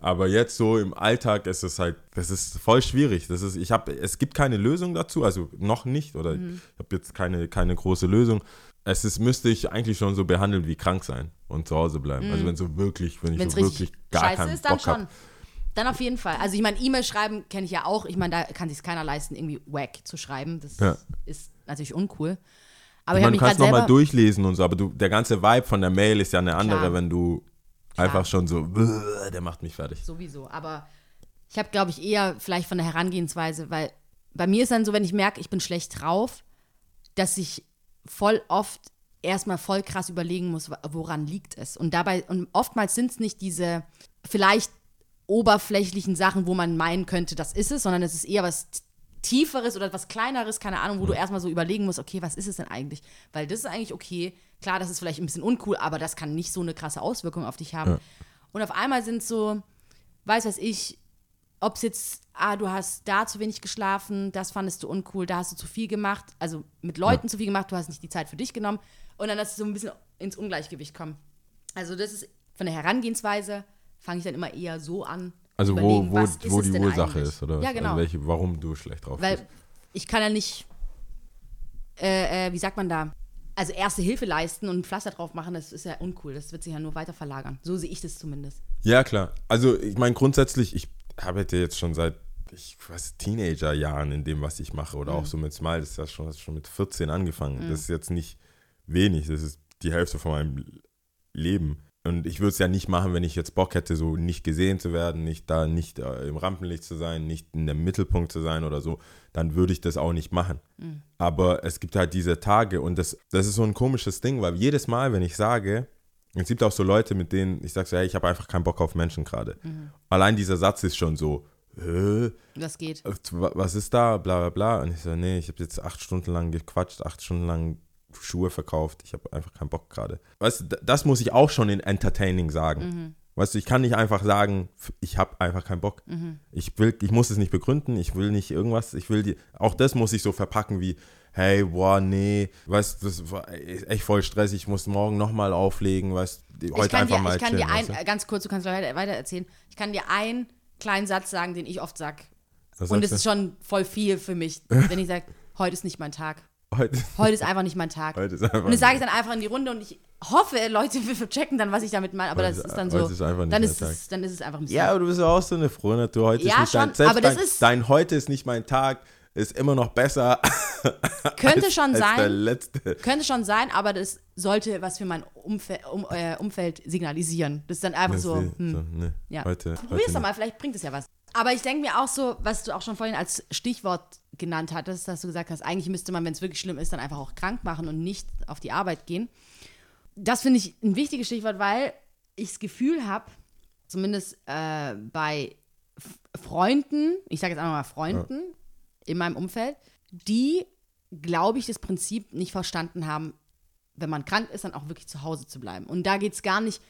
Aber jetzt so im Alltag ist es halt, das ist voll schwierig. Das ist, ich habe, es gibt keine Lösung dazu, also noch nicht, oder Mhm. ich habe jetzt keine, keine große Lösung. Es ist, müsste ich eigentlich schon so behandeln wie krank sein und zu Hause bleiben. Also wenn so wirklich, wenn ich Wenn es so wirklich gar scheiße keinen ist, dann Bock schon. Dann auf jeden Fall. Also ich meine, E-Mail schreiben kenne ich ja auch. Ich meine, da kann sich keiner leisten, irgendwie wack zu schreiben. Das Ja. ist natürlich uncool. Aber Ich ich, meine, du kannst gerade nochmal durchlesen und so, aber du, der ganze Vibe von der Mail ist ja eine andere, Klar. wenn du einfach schon so, "Bäh, der macht mich fertig. Sowieso. Aber ich habe, glaube ich, eher vielleicht von der Herangehensweise, weil bei mir ist dann so, wenn ich merke, ich bin schlecht drauf, dass ich voll oft erstmal voll krass überlegen muss, woran liegt es. Und dabei, und oftmals sind es nicht diese vielleicht oberflächlichen Sachen, wo man meinen könnte, das ist es, sondern es ist eher was Tieferes oder was Kleineres, keine Ahnung, wo du erstmal so überlegen musst, okay, was ist es denn eigentlich? Weil das ist eigentlich okay. Klar, das ist vielleicht ein bisschen uncool, aber das kann nicht so eine krasse Auswirkung auf dich haben. Und auf einmal sind so, weiß was ich, ob es jetzt, ah, du hast da zu wenig geschlafen, das fandest du uncool, da hast du zu viel gemacht, also mit Leuten zu viel gemacht, du hast nicht die Zeit für dich genommen und dann, dass es so ein bisschen ins Ungleichgewicht kommt. Also das ist von der Herangehensweise, fange ich dann immer eher so an. Also wo, wo, wo die Ursache eigentlich? ist, oder? Ja, was? genau. Also welche, warum du schlecht drauf Weil bist. ich kann ja nicht, äh, äh, wie sagt man da, also erste Hilfe leisten und ein Pflaster drauf machen, das ist ja uncool. Das wird sich ja nur weiter verlagern. So sehe ich das zumindest. Ja, klar. Also ich meine grundsätzlich, ich arbeite jetzt schon seit, ich weiß, Teenagerjahren in dem, was ich mache. Oder Mhm. auch so mit Smile, das ist ja schon, das schon mit 14 angefangen. Das ist jetzt nicht wenig, das ist die Hälfte von meinem Leben. Und ich würde es ja nicht machen, wenn ich jetzt Bock hätte, so nicht gesehen zu werden, nicht da, nicht äh, im Rampenlicht zu sein, nicht in dem Mittelpunkt zu sein oder so, dann würde ich das auch nicht machen. Aber es gibt halt diese Tage und das, das ist so ein komisches Ding, weil jedes Mal, wenn ich sage, es gibt auch so Leute, mit denen ich sage so, hey, ich habe einfach keinen Bock auf Menschen gerade. Allein dieser Satz ist schon so, Hä? Das geht. was ist da, bla bla bla. Und ich so, nee, ich habe jetzt acht Stunden lang gequatscht, acht Stunden lang Schuhe verkauft. Ich habe einfach keinen Bock gerade. Weißt du, das muss ich auch schon in Entertaining sagen. Weißt du, ich kann nicht einfach sagen, ich habe einfach keinen Bock. Ich will, ich muss es nicht begründen, ich will nicht irgendwas, ich will die, auch das muss ich so verpacken wie, hey, boah, nee, weißt du, das war echt voll stressig, ich muss morgen nochmal auflegen, weißt du, heute ich kann einfach dir, mal ich kann chillen, dir ein, weißt du? ganz kurz, du kannst weiter, weiter erzählen. Ich kann dir einen kleinen Satz sagen, den ich oft sag. Was Und es ist schon voll viel für mich, wenn ich sage, heute ist nicht mein Tag. Heute, Heute ist einfach nicht mein Tag. heute ist einfach Und das sage ich dann einfach in die Runde und ich hoffe, Leute checken dann, was ich damit meine. Aber Heute das ist- dann so. ist einfach nicht dann, mein ist Tag. es, dann ist es einfach ein bisschen. Ja, aber du bist ja auch so eine frohe Natur. Heute Ja, ist nicht dein, schon, selbst aber das dein, ist- dein heute ist nicht mein Tag, ist immer noch besser könnte als, schon als der sein. letzte. Könnte schon sein, aber das sollte was für mein Umfeld, um, äh, Umfeld signalisieren. Das ist dann einfach so. Nee, Hm. so, nee, Ja. heute, Probier's heute doch mal, vielleicht bringt es ja was. Aber ich denke mir auch so, was du auch schon vorhin als Stichwort genannt hattest, dass du gesagt hast, eigentlich müsste man, wenn es wirklich schlimm ist, dann einfach auch krank machen und nicht auf die Arbeit gehen. Das finde ich ein wichtiges Stichwort, weil ich das Gefühl habe, zumindest äh, bei F Freunden, ich sage jetzt einfach mal Freunden in meinem Umfeld, die, glaube ich, das Prinzip nicht verstanden haben, wenn man krank ist, dann auch wirklich zu Hause zu bleiben. Und da geht es gar nicht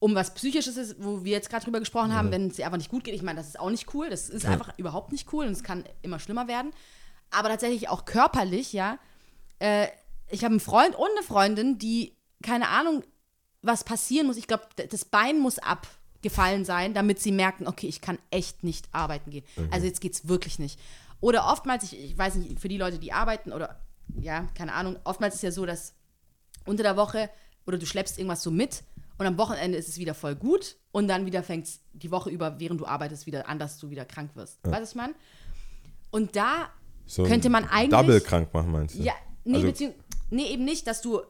um was Psychisches ist, wo wir jetzt gerade drüber gesprochen haben, wenn es dir einfach nicht gut geht. Ich meine, das ist auch nicht cool. Das ist einfach überhaupt nicht cool und es kann immer schlimmer werden. Aber tatsächlich auch körperlich, ja. Äh, ich habe einen Freund und eine Freundin, die, keine Ahnung, was passieren muss. Ich glaube, das Bein muss abgefallen sein, damit sie merken, okay, ich kann echt nicht arbeiten gehen. Also jetzt geht's wirklich nicht. Oder oftmals, ich, ich weiß nicht, für die Leute, die arbeiten oder, ja, keine Ahnung, oftmals ist ja so, dass unter der Woche oder du schleppst irgendwas so mit und am Wochenende ist es wieder voll gut und dann wieder fängt es die Woche über, während du arbeitest, wieder an, dass du wieder krank wirst. Weißt du, was ich meine? Und da So könnte man eigentlich- Double krank machen, meinst du? ja, nee, Also- nee, eben nicht, dass du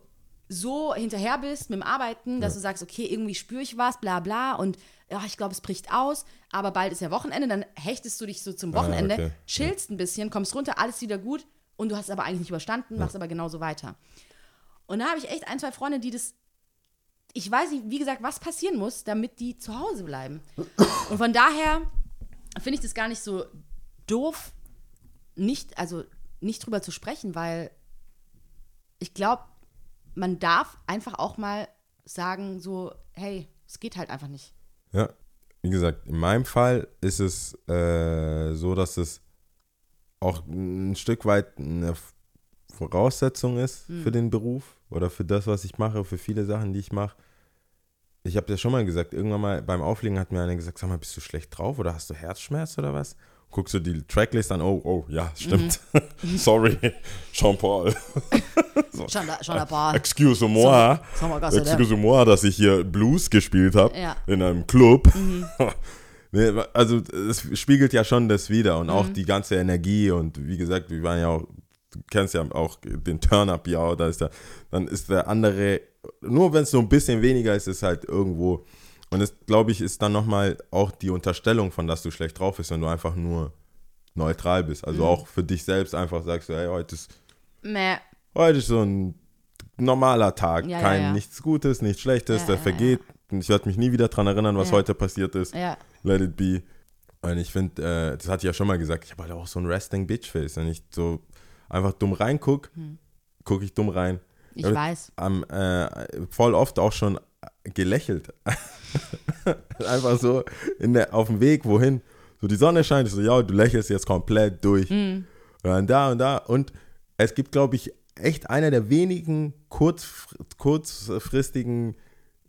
so hinterher bist mit dem Arbeiten, dass du sagst, okay, irgendwie spüre ich was, bla bla und ja, ich glaube, es bricht aus, aber bald ist ja Wochenende, dann hechtest du dich so zum Wochenende, okay. chillst ein bisschen, kommst runter, alles wieder gut und du hast es aber eigentlich nicht überstanden, machst aber genauso weiter. Und da habe ich echt ein, zwei Freunde, die das ich weiß nicht, wie gesagt, was passieren muss, damit die zu Hause bleiben. Und von daher finde ich das gar nicht so doof, nicht, also nicht drüber zu sprechen, weil ich glaube, man darf einfach auch mal sagen, so, hey, es geht halt einfach nicht. Ja, wie gesagt, in meinem Fall ist es äh, so, dass es auch ein Stück weit eine Voraussetzung ist für den Beruf oder für das, was ich mache, für viele Sachen, die ich mache. Ich habe dir schon mal gesagt, irgendwann mal beim Auflegen hat mir einer gesagt, sag mal, bist du schlecht drauf oder hast du Herzschmerz oder was? Guckst du die Tracklist an, oh, oh, ja, stimmt. Sorry, Jean-Paul. So- so mal Gott sei Dank. Excuse-moi, dass ich hier Blues gespielt habe Ja. in einem Club. nee, also es spiegelt ja schon das wieder und auch die ganze Energie und wie gesagt, wir waren ja auch, du kennst ja auch den Turn-Up, ja, da ist der, dann ist der andere, nur wenn es so ein bisschen weniger ist, ist halt irgendwo und es, glaube ich, ist dann nochmal auch die Unterstellung von, dass du schlecht drauf bist, wenn du einfach nur neutral bist. Also auch für dich selbst einfach sagst du, hey, heute ist Meh. Heute ist so ein normaler Tag. Ja, ja, Kein ja. nichts Gutes, nichts Schlechtes, Ja, der ja, vergeht. Und Ich werde mich nie wieder dran erinnern, was Ja. heute passiert ist. Ja. Let it be. Und ich finde, äh, das hatte ich ja schon mal gesagt, ich habe halt auch so ein Resting Bitch Face. Wenn ich so einfach dumm reinguck, gucke ich dumm rein. Hm. Ich Ja, weiß. Am, äh, voll oft auch schon gelächelt. einfach so in der, auf dem Weg, wohin. So die Sonne scheint, ich so, ja, du lächelst jetzt komplett durch. Hm. Und dann da und da. Und es gibt, glaube ich, echt einer der wenigen kurz, kurzfristigen,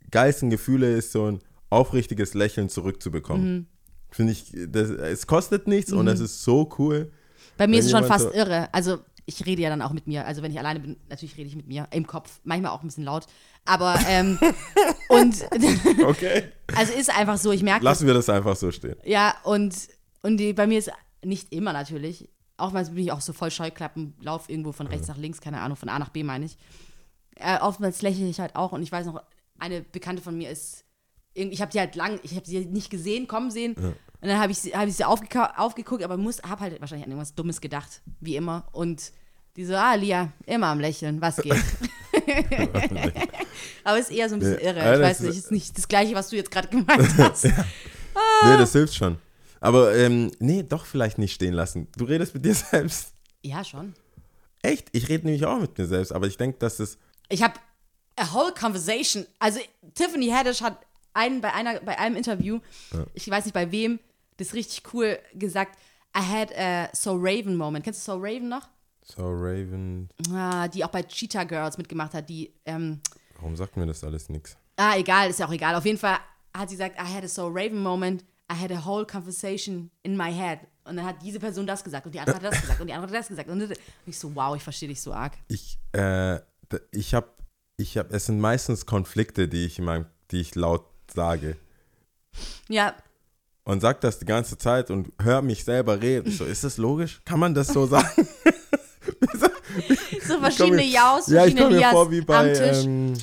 geilsten Gefühle ist, so ein aufrichtiges Lächeln zurückzubekommen. Mhm. Finde ich, das, es kostet nichts und es ist so cool. Bei mir ist es schon fast so- irre. Also ich rede ja dann auch mit mir. Also wenn ich alleine bin, natürlich rede ich mit mir im Kopf. Manchmal auch ein bisschen laut. Aber ähm, und Okay. also ist einfach so, ich merke Lassen wir das einfach so stehen. Ja, und, und die, bei mir ist nicht immer natürlich. Auch mal bin ich auch so voll Scheuklappen, lauf irgendwo von rechts nach links, keine Ahnung, von A nach B meine ich. Äh, oftmals lächle ich halt auch und ich weiß noch, eine Bekannte von mir ist, ich habe die halt lang, ich habe sie nicht gesehen, kommen sehen. Und dann habe ich, sie- hab ich sie aufgeguckt, aber muss, habe halt wahrscheinlich an irgendwas Dummes gedacht, wie immer. Und die so, ah, Lia, immer am Lächeln, was geht? aber ist eher so ein bisschen Ja, irre. ja, Ich weiß nicht, ist nicht das Gleiche, was du jetzt gerade gemeint hast. Nee, das hilft schon. Aber ähm, nee, doch vielleicht nicht stehen lassen. Du redest mit dir selbst. ja, schon. Echt? Ich rede nämlich auch mit mir selbst, aber ich denke, dass es. Ich habe a whole conversation. Also Tiffany Haddish hat einen, bei, einer, bei einem Interview, ich weiß nicht bei wem, das richtig cool gesagt, I had a So Raven Moment. Kennst du So Raven noch? So, Raven. Ah, die auch bei Cheetah Girls mitgemacht hat, die, ähm, Warum sagt mir das alles nichts? ah, egal, ist ja auch egal. Auf jeden Fall hat sie gesagt, I had a So Raven Moment, I had a whole conversation in my head. Und dann hat diese Person das gesagt und die andere hat das gesagt und die andere hat das gesagt. Und ich so, wow, ich verstehe dich so arg. Ich, äh, ich habe, ich habe, es sind meistens Konflikte, die ich in meinem, die ich laut sage. Ja, Und sag das die ganze Zeit und hör mich selber reden. So, ist das logisch? Kann man das so sagen? so verschiedene Jaus, ja, ich verschiedene mir Lias vor wie bei, am Tisch. ähm,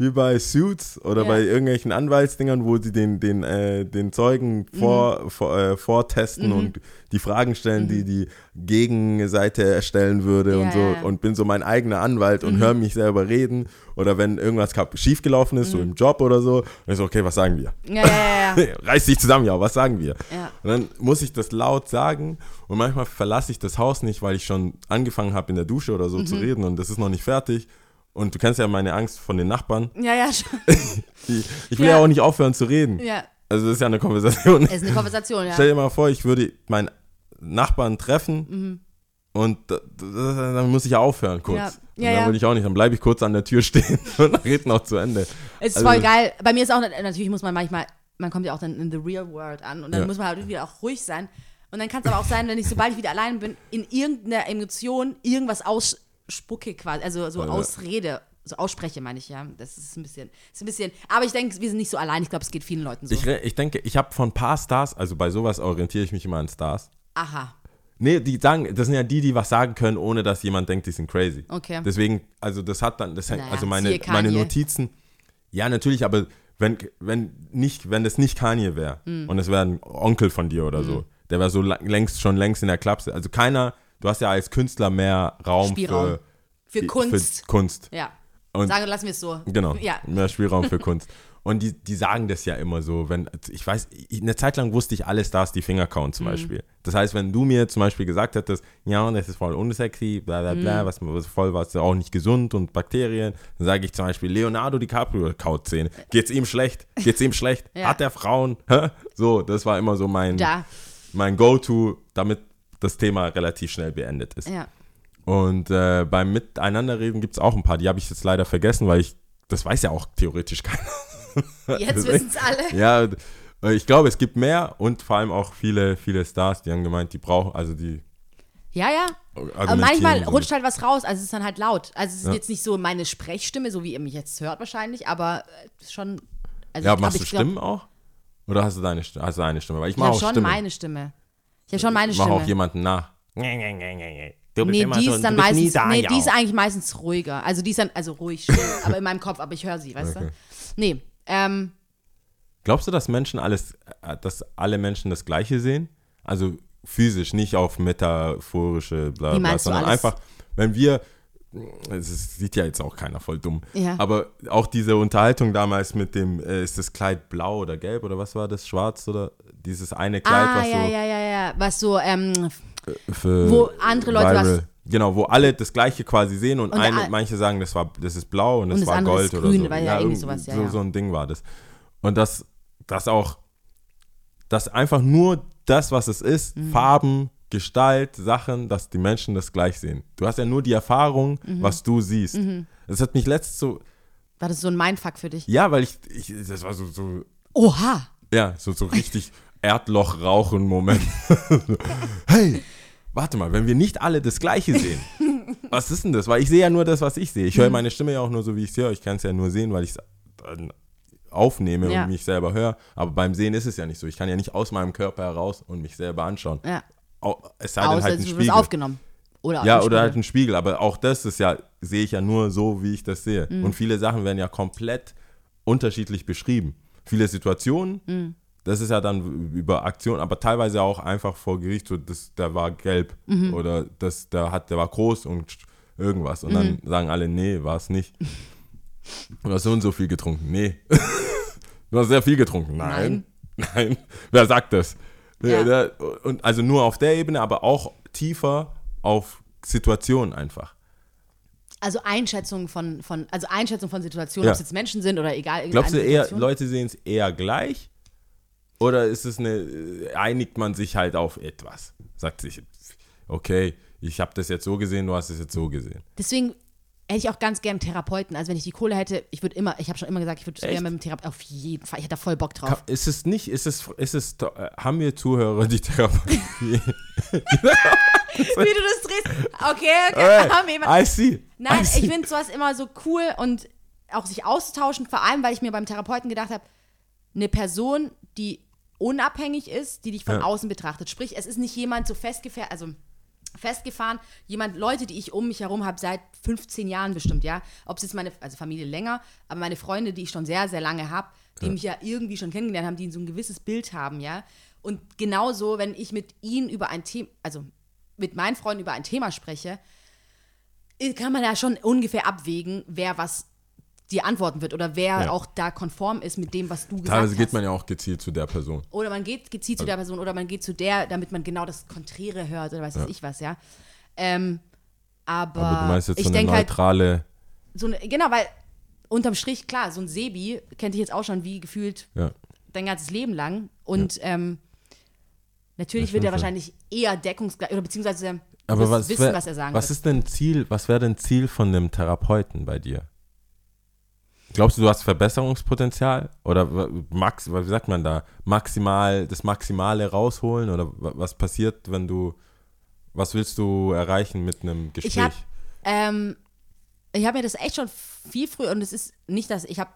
wie bei Suits oder Ja. bei irgendwelchen Anwaltsdingern, wo sie den, den, äh, den Zeugen Mhm. vor, vor, äh, vortesten und die Fragen stellen, die die Gegenseite erstellen würde Ja, und so. ja. Und bin so mein eigener Anwalt und höre mich selber reden. Oder wenn irgendwas schiefgelaufen ist, so im Job oder so, dann ist so, okay, was sagen wir? Ja. Reiß dich zusammen, ja, was sagen wir? Und dann muss ich das laut sagen und manchmal verlasse ich das Haus nicht, weil ich schon angefangen habe in der Dusche oder so zu Mhm. reden und das ist noch nicht fertig. Und du kennst ja meine Angst von den Nachbarn. Ja, ja, schon. Ich, will Ja. ja. auch nicht aufhören zu reden. Ja, Also das ist ja eine Konversation. es ist eine Konversation, ja. Stell dir mal vor, ich würde meinen Nachbarn treffen Mhm. und da- da- dann muss ich ja aufhören kurz. Ja. Ja, dann ja. würde ich auch nicht, dann bleibe ich kurz an der Tür stehen und dann reden auch zu Ende. Es ist Also- voll geil. Bei mir ist auch, natürlich muss man manchmal, man kommt ja auch dann in the real world an und dann Ja. muss man halt wieder auch ruhig sein. Und dann kann es aber auch sein, wenn ich, sobald ich wieder allein bin, in irgendeiner Emotion irgendwas ausspucke quasi, also so Ja. Ausrede, so ausspreche, meine ich, ja. Das ist ein bisschen, ist ein bisschen, aber ich denke, wir sind nicht so allein. Ich glaube, es geht vielen Leuten so. Ich, ich denke, ich habe von ein paar Stars, also bei sowas orientiere ich mich immer an Stars. Aha. Nee, die sagen, das sind ja die, die was sagen können, ohne dass jemand denkt, die sind crazy. Okay. Deswegen, also das hat dann, das Naja, also meine, meine. Notizen, ja, natürlich, aber wenn, wenn nicht, wenn das nicht Kanye wäre Hm. und es wäre ein Onkel von dir oder so, der wäre so längst schon längst in der Klapse. Also keiner, du hast ja als Künstler mehr Raum Spielraum. für, Für Kunst. Für Kunst. Ja. Und- Sagen, lassen wir es so. Genau. Ja. Mehr Spielraum für Kunst. Und die, die sagen das ja immer so, wenn, ich weiß, eine Zeit lang wusste ich, alle Stars die Finger kauen Mhm. zum Beispiel. Das heißt, wenn du mir zum Beispiel gesagt hättest, ja, das ist voll unsexy, bla bla Mhm. bla, was, was voll was auch nicht gesund und Bakterien, dann sage ich zum Beispiel, Leonardo DiCaprio kaut Zähne. Geht's ihm schlecht? Geht's ihm schlecht? Ja. Hat er Frauen? So, das war immer so mein, Da. mein Go-To, damit das Thema relativ schnell beendet ist. Ja. Und äh, beim Miteinanderreden gibt es auch ein paar, die habe ich jetzt leider vergessen, weil ich, das weiß ja auch theoretisch keiner. Jetzt wissen es alle. Ja, äh, ich glaube, es gibt mehr und vor allem auch viele, viele Stars, die haben gemeint, die brauchen, also die. Ja, ja. Aber manchmal rutscht halt was raus, also es ist dann halt laut. Also es ist Ja. jetzt nicht so meine Sprechstimme, so wie ihr mich jetzt hört wahrscheinlich, aber äh, schon. Also Ja, ich- machst du Stimmen auch? Oder hast du deine, Sti- hast du eine Stimme? Weil ich mache habe auch schon Stimme. meine Stimme. Ich habe schon meine Stimme. auch jemanden nach. Du bist nee, immer die so- ist dann meistens, da, nee, ja. die ist eigentlich meistens ruhiger. Also die ist dann, also ruhig, still, aber in meinem Kopf, aber ich höre sie, weißt Okay. du? Nee, ähm, Glaubst du, dass Menschen alles, äh, dass alle Menschen das Gleiche sehen? Also physisch, nicht auf metaphorische bla bla, sondern alles? einfach, wenn wir, es sieht ja jetzt auch keiner voll dumm, Ja. aber auch diese Unterhaltung damals mit dem, äh, ist das Kleid blau oder gelb oder was war das, schwarz oder dieses eine Kleid, ah, was ja, so ja, ja, ja, was so, ähm, für Wo andere Leute was- Genau, wo alle das Gleiche quasi sehen und, Und eine, manche sagen, das war, das ist blau und, Und das das war Gold ist oder grün, so. weil ja irgendwie irgend- sowas, ja, so, ja. so ein Ding war das. Und das, das auch, dass einfach nur das, was es ist, Mhm. Farben, Gestalt, Sachen, dass die Menschen das gleich sehen. Du hast ja nur die Erfahrung, Mhm. was du siehst. Das hat mich letztens so, war das so ein Mindfuck für dich? ja, weil ich, ich das war so, so Oha! ja, so, so richtig Erdloch-Rauchen-Moment. hey, warte mal, wenn wir nicht alle das Gleiche sehen, was ist denn das? Weil ich sehe ja nur das, was ich sehe. Ich höre meine Stimme ja auch nur so, wie ich sie höre. Ich kann es ja nur sehen, weil ich es aufnehme Ja. und mich selber höre. Aber beim Sehen ist es ja nicht so. Ich kann ja nicht aus meinem Körper heraus und mich selber anschauen. Ja. Es sei denn Außer halt ein Spiegel. aufgenommen. Oder Ja, oder halt ein Spiegel, aber auch das ist ja, sehe ich ja nur so, wie ich das sehe. Mhm. Und viele Sachen werden ja komplett unterschiedlich beschrieben. Viele Situationen, Mhm. Das ist ja dann über Aktion, aber teilweise auch einfach vor Gericht, so, das, der war gelb Mhm. oder das, der, hat, der war groß und irgendwas. Und Mhm. dann sagen alle, nee, war es nicht. Du hast so und so viel getrunken. Nee. du hast sehr viel getrunken. Nein. Nein. Wer sagt das? Ja. Und also nur auf der Ebene, aber auch tiefer auf Situationen einfach. Also Einschätzung von, von, also Einschätzung von Situationen, Ja. ob es jetzt Menschen sind oder egal. Glaubst du eher. Leute sehen es eher gleich? Oder ist es eine, äh, einigt man sich halt auf etwas? Sagt sich, okay, ich habe das jetzt so gesehen, du hast es jetzt so gesehen. Deswegen hätte ich auch ganz gern einen Therapeuten. Also wenn ich die Kohle hätte, ich würde immer, ich habe schon immer gesagt, ich würde gerne mit dem Therapeuten, auf jeden Fall, ich hätte da voll Bock drauf. Ist es nicht, ist es, ist es, äh, haben wir Zuhörer, die Therapie? Wie du das drehst. Okay, okay. Haben wir I see. Nein, I see. ich finde sowas immer so cool und auch sich auszutauschen, vor allem, weil ich mir beim Therapeuten gedacht habe, eine Person, die unabhängig ist, die dich von Ja. außen betrachtet. Sprich, es ist nicht jemand so festgefahren, also festgefahren, jemand, Leute, die ich um mich herum habe, seit 15 Jahren bestimmt, ja. Ob es jetzt meine, also Familie länger, aber meine Freunde, die ich schon sehr, sehr lange habe, die mich ja irgendwie schon kennengelernt haben, die so ein gewisses Bild haben, ja. Und genauso, wenn ich mit ihnen über ein Thema, also mit meinen Freunden über ein Thema spreche, kann man ja schon ungefähr abwägen, wer was dir antworten wird oder wer Ja. auch da konform ist mit dem, was du gesagt Teilweise hast. geht man ja auch gezielt zu der Person. oder man geht gezielt zu der Person oder man geht zu der, damit man genau das Konträre hört oder weiß was ich was, ja. Ähm, aber, Aber du meinst jetzt ich so eine halt, neutrale, so eine, genau, weil unterm Strich, klar, so ein Sebi kennt dich jetzt auch schon wie gefühlt ja. dein ganzes Leben lang und ähm, natürlich Ja, wird er wahrscheinlich eher deckungsgleich oder beziehungsweise Aber was, wissen, wär, was er sagen was wird. ist denn Ziel, was wäre denn Ziel von einem Therapeuten bei dir? Glaubst du, du hast Verbesserungspotenzial? Oder max, wie sagt man da? Maximal, das Maximale rausholen? Oder wa- was passiert, wenn du, was willst du erreichen mit einem Gespräch? Ich habe ähm, ich hab mir das echt schon viel früher und es ist nicht, dass ich habe,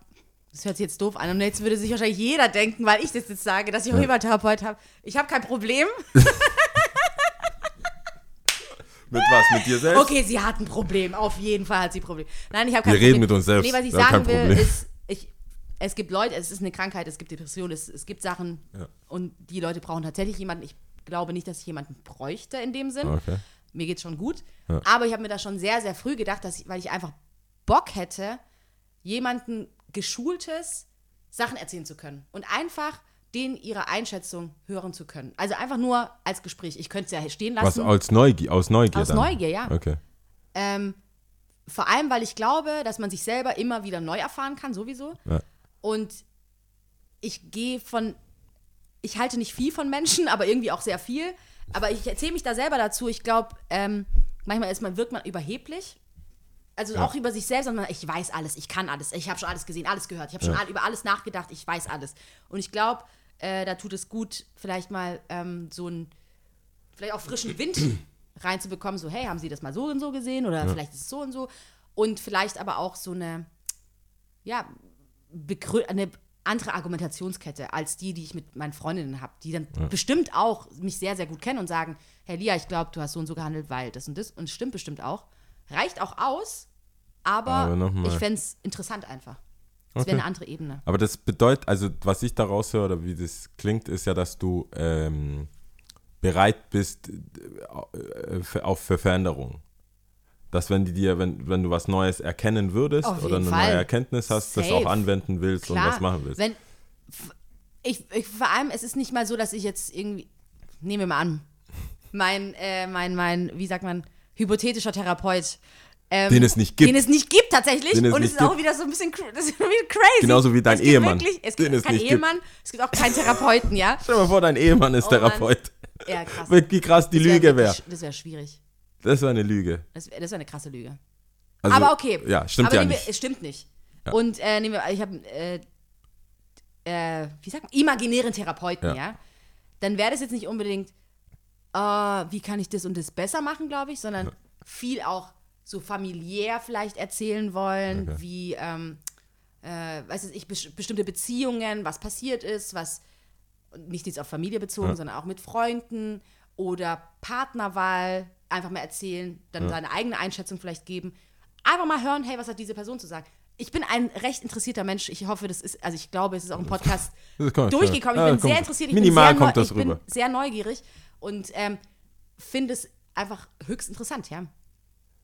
das hört sich jetzt doof an und jetzt würde sich wahrscheinlich jeder denken, weil ich das jetzt sage, dass ich auch immer einen Therapeut habe. Ich habe kein Problem. Mit was? Mit dir selbst? Okay, sie hat ein Problem. Auf jeden Fall hat sie ein Problem. Nein, ich habe kein Wir Problem. reden mit uns selbst. Nee, was ich Wir sagen will, Problem. ist, ich, es gibt Leute, es ist eine Krankheit, es gibt Depressionen, es, es gibt Sachen Ja. und die Leute brauchen tatsächlich jemanden. Ich glaube nicht, dass ich jemanden bräuchte in dem Sinn. Okay. Mir geht's schon gut. Ja. Aber ich habe mir da schon sehr, sehr früh gedacht, dass ich, weil ich einfach Bock hätte, jemanden geschultes Sachen erzählen zu können. Und einfach denen ihre Einschätzung hören zu können. Also einfach nur als Gespräch. Ich könnte es ja stehen Was lassen. aus Neugier, aus Neugier Aus dann? Neugier, ja. Okay. Ähm, vor allem, weil ich glaube, dass man sich selber immer wieder neu erfahren kann, sowieso. Ja. Und ich gehe von, ich halte nicht viel von Menschen, aber irgendwie auch sehr viel. Aber ich erzähle mich da selber dazu. Ich glaube, ähm, manchmal ist man, wirkt man überheblich. Also Ja. auch über sich selbst, sondern ich weiß alles, ich kann alles, ich habe schon alles gesehen, alles gehört, ich habe schon Ja. all, über alles nachgedacht, ich weiß alles. Und ich glaube, äh, da tut es gut, vielleicht mal ähm, so einen, vielleicht auch frischen Wind reinzubekommen, so, hey, haben Sie das mal so und so gesehen oder vielleicht ist es so und so. Und vielleicht aber auch so eine, ja, eine andere Argumentationskette als die, die ich mit meinen Freundinnen habe, die dann bestimmt auch mich sehr, sehr gut kennen und sagen, Herr Lia, ich glaube, du hast so und so gehandelt, weil das und das und es stimmt bestimmt auch. Reicht auch aus, aber, Aber ich fände es interessant einfach. Es Okay. wäre eine andere Ebene. Aber das bedeutet, also was ich daraus höre oder wie das klingt, ist ja, dass du ähm, bereit bist äh, für, auf für Veränderung. Dass wenn die dir, wenn, wenn du was Neues erkennen würdest oder eine Fall. neue Erkenntnis hast, das Safe. auch anwenden willst und was machen willst. Wenn, ich, ich, vor allem, es ist nicht mal so, dass ich jetzt irgendwie, nehmen wir mal an, mein, äh, mein, mein, wie sagt man, hypothetischer Therapeut. Ähm, Den es nicht gibt. Den es nicht gibt tatsächlich. Den und es ist auch gibt. wieder so ein bisschen das ist crazy. Genauso wie dein es Ehemann, Wirklich, es den gibt es keinen nicht gibt. Ehemann, es gibt auch keinen Therapeuten, ja. Stell dir mal vor, dein Ehemann ist Oh Mann. Therapeut. Ja, krass. Wie krass die wär Lüge wäre. Das wäre schwierig. Das wäre eine Lüge. Das wäre wär eine krasse Lüge. Also, aber okay. Ja, stimmt aber ja wir, nicht. Es stimmt nicht. Ja. Und äh, nehmen wir, ich habe, äh, äh, wie sagt man, imaginären Therapeuten, Ja. ja. Dann wäre das jetzt nicht unbedingt, äh, wie kann ich das und das besser machen, glaube ich, sondern viel auch so familiär vielleicht erzählen wollen, Okay. wie, ähm, äh, weiß ich, bes- bestimmte Beziehungen, was passiert ist, was nicht jetzt auf Familie bezogen, Ja. sondern auch mit Freunden oder Partnerwahl einfach mal erzählen, dann seine eigene Einschätzung vielleicht geben. Einfach mal hören, hey, was hat diese Person zu sagen? Ich bin ein recht interessierter Mensch. Ich hoffe, das ist, also ich glaube, es ist auch im Podcast durchgekommen. ja. Ich Ja, bin sehr interessiert. Ich Minimal bin sehr kommt das ich bin rüber. sehr neugierig und ähm, finde es einfach höchst interessant, ja.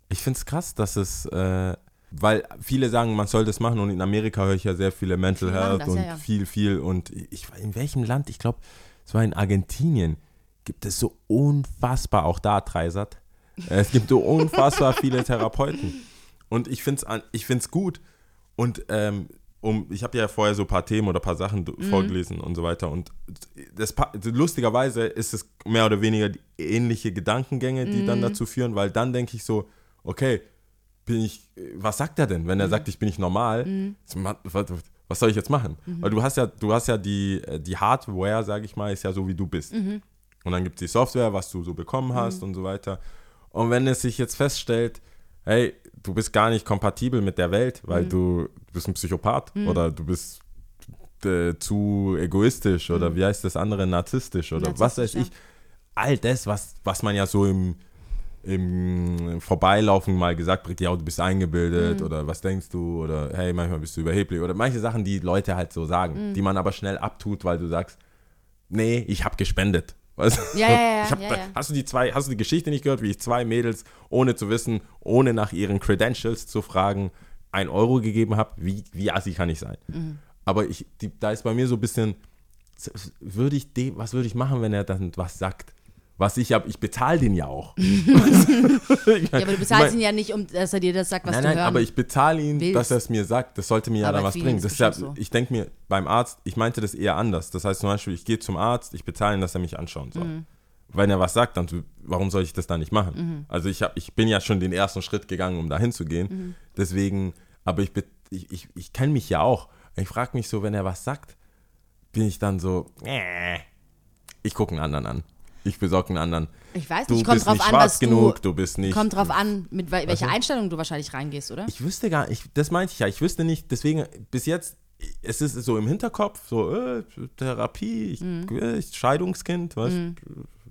Ich finde es krass, dass es, äh, weil viele sagen, man soll das machen und in Amerika höre ich ja sehr viele Mental Viele Health das, und ja, ja. viel, viel und ich war in welchem Land? Ich glaube, es war in Argentinien. Gibt es so unfassbar, auch da Dreisat, äh, es gibt so unfassbar viele Therapeuten. Und ich finde es ich find's gut. Und ähm, um, ich habe ja vorher so ein paar Themen oder ein paar Sachen Mhm. vorgelesen und so weiter. Und das, lustigerweise ist es mehr oder weniger die ähnliche Gedankengänge, die Mhm. dann dazu führen, weil dann denke ich so, okay, bin ich, was sagt er denn, wenn er Mhm. sagt, ich bin nicht normal? Was, was soll ich jetzt machen? Mhm. Weil du hast ja, du hast ja die, äh, die Hardware, sage ich mal, ist ja so, wie du bist. Mhm. Und dann gibt es die Software, was du so bekommen hast und so weiter. Und wenn es sich jetzt feststellt, hey, du bist gar nicht kompatibel mit der Welt, weil Mhm. du, du bist ein Psychopath oder du bist äh, zu egoistisch oder wie heißt das andere, narzisstisch oder was weiß Mhm. Ich. All das, was, was man ja so im, im Vorbeilaufen mal gesagt kriegt, ja, du bist Mhm. eingebildet oder was denkst du oder hey, manchmal bist du überheblich oder manche Sachen, die Leute halt so Mhm. sagen, die man aber schnell abtut, weil du sagst, nee, ich habe gespendet. Weißt? du? Ja, ja, ja, hab, ja. Hast du die zwei, hast du die Geschichte nicht gehört, wie ich zwei Mädels, ohne zu wissen, ohne nach ihren Credentials zu fragen, ein Euro gegeben habe? Wie, wie assi kann ich sein? Mhm. Aber ich, die, da ist bei mir so ein bisschen, würde ich dem, was würde ich machen, wenn er dann was sagt? Was ich habe, ich bezahle den ja auch. Ja, aber du bezahlst ihn ja nicht, um dass er dir das sagt, was Nein, du nein, hören aber ich bezahle ihn, willst. dass er es mir sagt. Das sollte mir ja Aber dann was bringen. Das ja, so. Ich denke mir, beim Arzt, ich meinte das eher anders. Das heißt zum Beispiel, ich gehe zum Arzt, ich bezahle ihn, dass er mich anschauen soll. Mhm. Wenn er was sagt, dann warum soll ich das dann nicht machen? Also ich, hab, ich bin ja schon den ersten Schritt gegangen, um da hinzugehen. Mhm. Deswegen, aber ich, ich, ich, ich kenne mich ja auch. Ich frage mich so, wenn er was sagt, bin ich dann so, äh, ich gucke einen anderen an. Ich besorge einen anderen. Ich weiß Du nicht, kommt bist drauf nicht an, schwarz genug, du, du bist nicht. kommt drauf an, mit wel welcher du? Einstellung du wahrscheinlich reingehst, oder? Ich wüsste gar nicht, das meinte ich ja, ich wüsste nicht, deswegen bis jetzt, es ist so im Hinterkopf, so äh, Therapie, ich, Mhm. äh, ich Scheidungskind, was?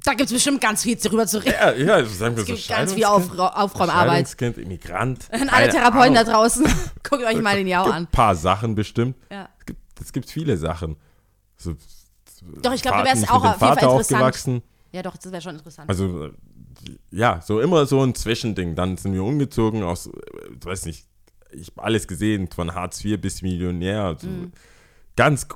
Da gibt es bestimmt ganz viel darüber zu reden. Ja, ja, sagen wir Es so gibt ganz viel Auf Aufräumarbeit. Scheidungskind, Immigrant. An alle Therapeuten da Ahnung. draußen, guckt euch mal den Jau an. ein paar Sachen bestimmt. Ja. Es gibt, es gibt viele Sachen. So, Doch, ich glaube, du wärst auch auf jeden Fall interessant. aufgewachsen. Ja, doch, das wäre schon interessant. Also, äh, ja, so immer so ein Zwischending. Dann sind wir umgezogen aus, äh, ich weiß nicht, ich habe alles gesehen, von Hartz IV bis Millionär. Also Mhm. Ganz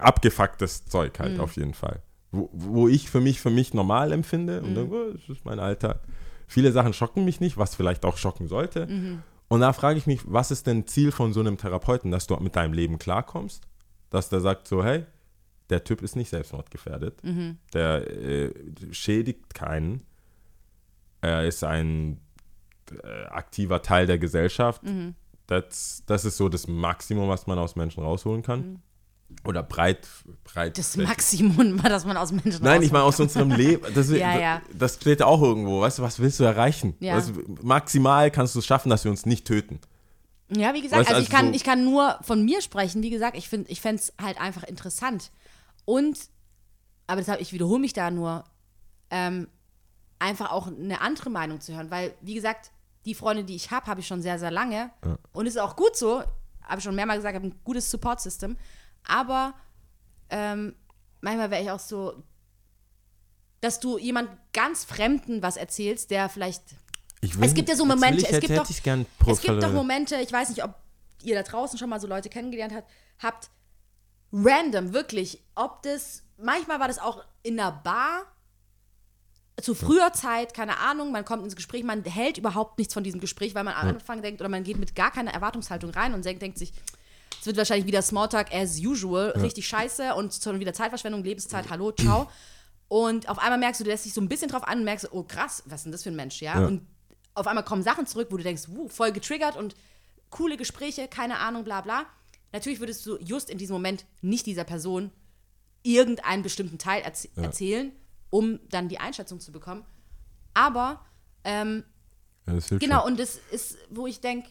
abgefucktes Zeug halt auf jeden Fall. Wo, wo ich für mich, für mich normal empfinde. Mhm. Und dann, oh, das ist mein Alltag. Viele Sachen schocken mich nicht, was vielleicht auch schocken sollte. Mhm. Und da frage ich mich, was ist denn Ziel von so einem Therapeuten, dass du mit deinem Leben klarkommst? Dass der sagt so, hey, der Typ ist nicht selbstmordgefährdet. Mhm. Der äh, schädigt keinen. Er ist ein äh, aktiver Teil der Gesellschaft. Mhm. Das, das ist so das Maximum, was man aus Menschen rausholen kann. Oder breit, breit. das Maximum dass man aus Menschen Nein, ich meine aus unserem Leben. Das, Ja, ja. das steht auch irgendwo. Weißt du, was willst du erreichen? Ja. Weißt du, maximal kannst du es schaffen, dass wir uns nicht töten. Ja, wie gesagt, Weißt du, also, ich, also kann, so- ich kann nur von mir sprechen. Wie gesagt, ich, find- ich fände es halt einfach interessant. Und, aber deshalb, ich wiederhole mich da nur, ähm, einfach auch eine andere Meinung zu hören. Weil, wie gesagt, die Freunde, die ich habe, habe ich schon sehr, sehr lange. Und ist auch gut so. Habe ich schon mehrmals gesagt, ich habe ein gutes Support-System. Aber ähm, manchmal wäre ich auch so, dass du jemand ganz Fremden was erzählst, der vielleicht Ich Es gibt ja so Momente, will ich, es gibt doch- es gibt doch Momente, ich weiß nicht, ob ihr da draußen schon mal so Leute kennengelernt habt, habt, random, wirklich, ob das, manchmal war das auch in einer Bar, zu früher Zeit, keine Ahnung, man kommt ins Gespräch, man hält überhaupt nichts von diesem Gespräch, weil man am Anfang denkt, oder man geht mit gar keiner Erwartungshaltung rein und denkt, denkt sich, es wird wahrscheinlich wieder Smalltalk as usual, richtig scheiße und schon wieder Zeitverschwendung, Lebenszeit, hallo, ciao. Und auf einmal merkst du, du lässt dich so ein bisschen drauf an und merkst, oh krass, was ist denn das für ein Mensch, ja? Ja. Und auf einmal kommen Sachen zurück, wo du denkst, wuh, voll getriggert und coole Gespräche, keine Ahnung, bla bla. Natürlich würdest du just in diesem Moment nicht dieser Person irgendeinen bestimmten Teil erz erzählen, um dann die Einschätzung zu bekommen. Aber, ähm, Ja, das hilft genau, schon. und das ist, wo ich denke,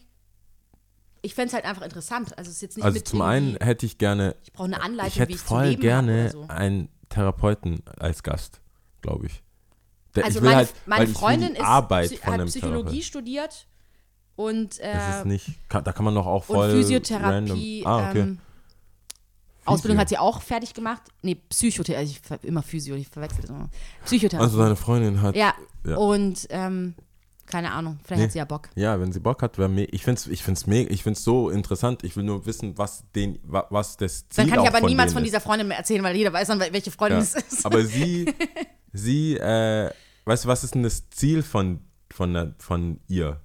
ich fände es halt einfach interessant. Also es ist jetzt nicht Also zum einen hätte ich gerne, ich brauche eine Anleitung, ich hätte wie ich zu voll gerne so. einen Therapeuten als Gast, glaube ich. Der, Also ich meine, halt, meine Freundin ist, Arbeit hat Psychologie Therapeuten. studiert und, äh, Das ist nicht, kann, da kann man doch auch und voll Physiotherapie. random. Ah, okay. ähm, Ausbildung Physio. hat sie auch fertig gemacht. Nee, Psychotherapie, ich ver- immer Physio, ich verwechsel das immer. Psychotherapie. Also seine Freundin hat, ja. ja. und ähm, keine Ahnung, vielleicht Nee. hat sie ja Bock. ja, wenn sie Bock hat, wäre me ich finde es ich find's mega, ich find's so interessant. Ich will nur wissen, was den, wa- was das Ziel Dann kann ich aber niemals denen von ist. dieser Freundin mehr erzählen, weil jeder weiß dann, welche Freundin Ja. es ist. Aber sie, sie, äh, weißt du, was ist denn das Ziel von, von, der, von ihr?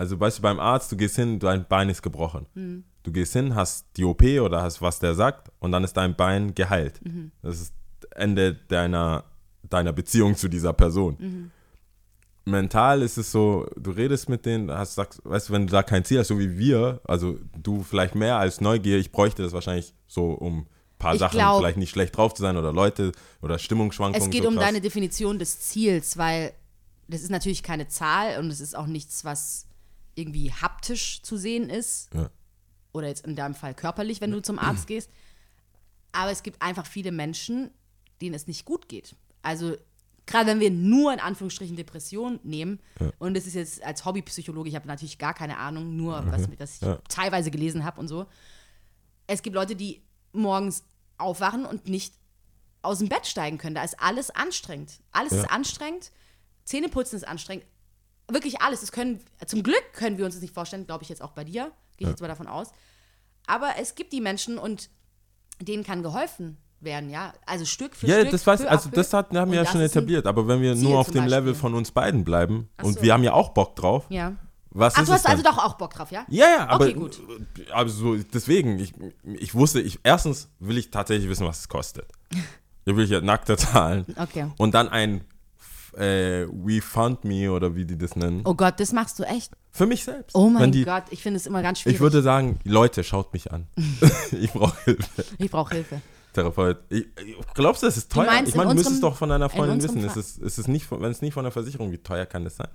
Also, weißt du, beim Arzt, du gehst hin, dein Bein ist gebrochen. Mhm. Du gehst hin, hast die OP oder hast, was der sagt, und dann ist dein Bein geheilt. Mhm. Das ist Ende deiner, deiner Beziehung zu dieser Person. Mhm. Mental ist es so, du redest mit denen, hast, sagst, weißt du, wenn du da kein Ziel hast, so wie wir, also du vielleicht mehr als Neugier, ich bräuchte das wahrscheinlich so, um ein paar Ich Sachen glaub- vielleicht nicht schlecht drauf zu sein oder Leute oder Stimmungsschwankungen. Es geht so um krass. deine Definition des Ziels, weil das ist natürlich keine Zahl und es ist auch nichts, was irgendwie haptisch zu sehen ist. Ja. Oder jetzt in deinem Fall körperlich, wenn du zum Arzt gehst. Aber es gibt einfach viele Menschen, denen es nicht gut geht. Also gerade wenn wir nur in Anführungsstrichen Depression nehmen, und das ist jetzt als Hobbypsychologe, ich habe natürlich gar keine Ahnung, nur was, was ich Ja. teilweise gelesen habe und so. Es gibt Leute, die morgens aufwachen und nicht aus dem Bett steigen können. Da ist alles anstrengend. Alles Ja. ist anstrengend. Zähneputzen ist anstrengend. Wirklich alles. Das können, zum Glück können wir uns das nicht vorstellen, glaube ich jetzt auch bei dir. Gehe ich jetzt mal davon aus. Aber es gibt die Menschen und denen kann geholfen werden, ja. Also Stück für Ja, Stück. das weiß, peu à also das hat, haben wir ja das schon etabliert, aber wenn wir Ziel nur auf dem Level von uns beiden bleiben Ach und so. wir haben ja auch Bock drauf, Ja. was Ach, du hast also doch auch Bock drauf, ja? Ja, ja, aber, Okay, gut. aber so, deswegen, ich, ich wusste, ich, erstens will ich tatsächlich wissen, was es kostet. Da will ich ja nackte Zahlen. Okay. Und dann ein äh, We Fund Me oder wie die das nennen. Oh Gott, das machst du echt? Für mich selbst. Oh mein die, Gott, ich finde es immer ganz schwierig. Ich würde sagen, Leute, schaut mich an. ich brauche Hilfe. ich brauche Hilfe. Therapeut. Ich, ich, glaubst du, es ist teuer? meinst ich meine, in du müsstest doch von deiner in Freundin wissen. Ist es, ist es nicht, wenn es nicht von der Versicherung, wie teuer kann das sein?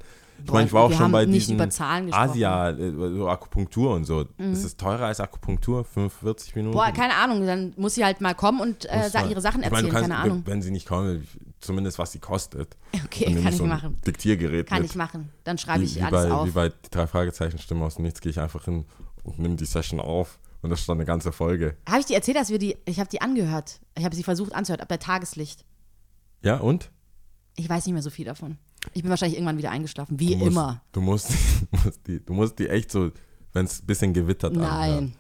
Ich meine, ich war auch schon bei diesen. Mhm. Asia, äh, so Akupunktur und so. Ist es teurer als Akupunktur? 45 Minuten? Boah, keine Ahnung, dann muss sie halt mal kommen und äh, ihre Sachen Ich meine, erzählen, du kannst, keine Ahnung. Wenn sie nicht kommen, zumindest was sie kostet. Okay, kann ich so machen. Diktiergerät Kann mit. ich machen. Dann schreibe wie, ich wie, alles bei, auf. wie bei die drei Fragezeichen Stimme aus dem Nichts gehe ich einfach hin und nehme die Session auf und das ist dann eine ganze Folge. Habe ich dir erzählt, dass wir die, ich habe die angehört. Ich habe sie versucht anzuhören, ab bei Tageslicht. Ja, und? Ich weiß nicht mehr so viel davon. Ich bin wahrscheinlich irgendwann wieder eingeschlafen, wie Du musst, immer. Du musst, du musst die, du musst die echt so, wenn es ein bisschen gewittert. Nein,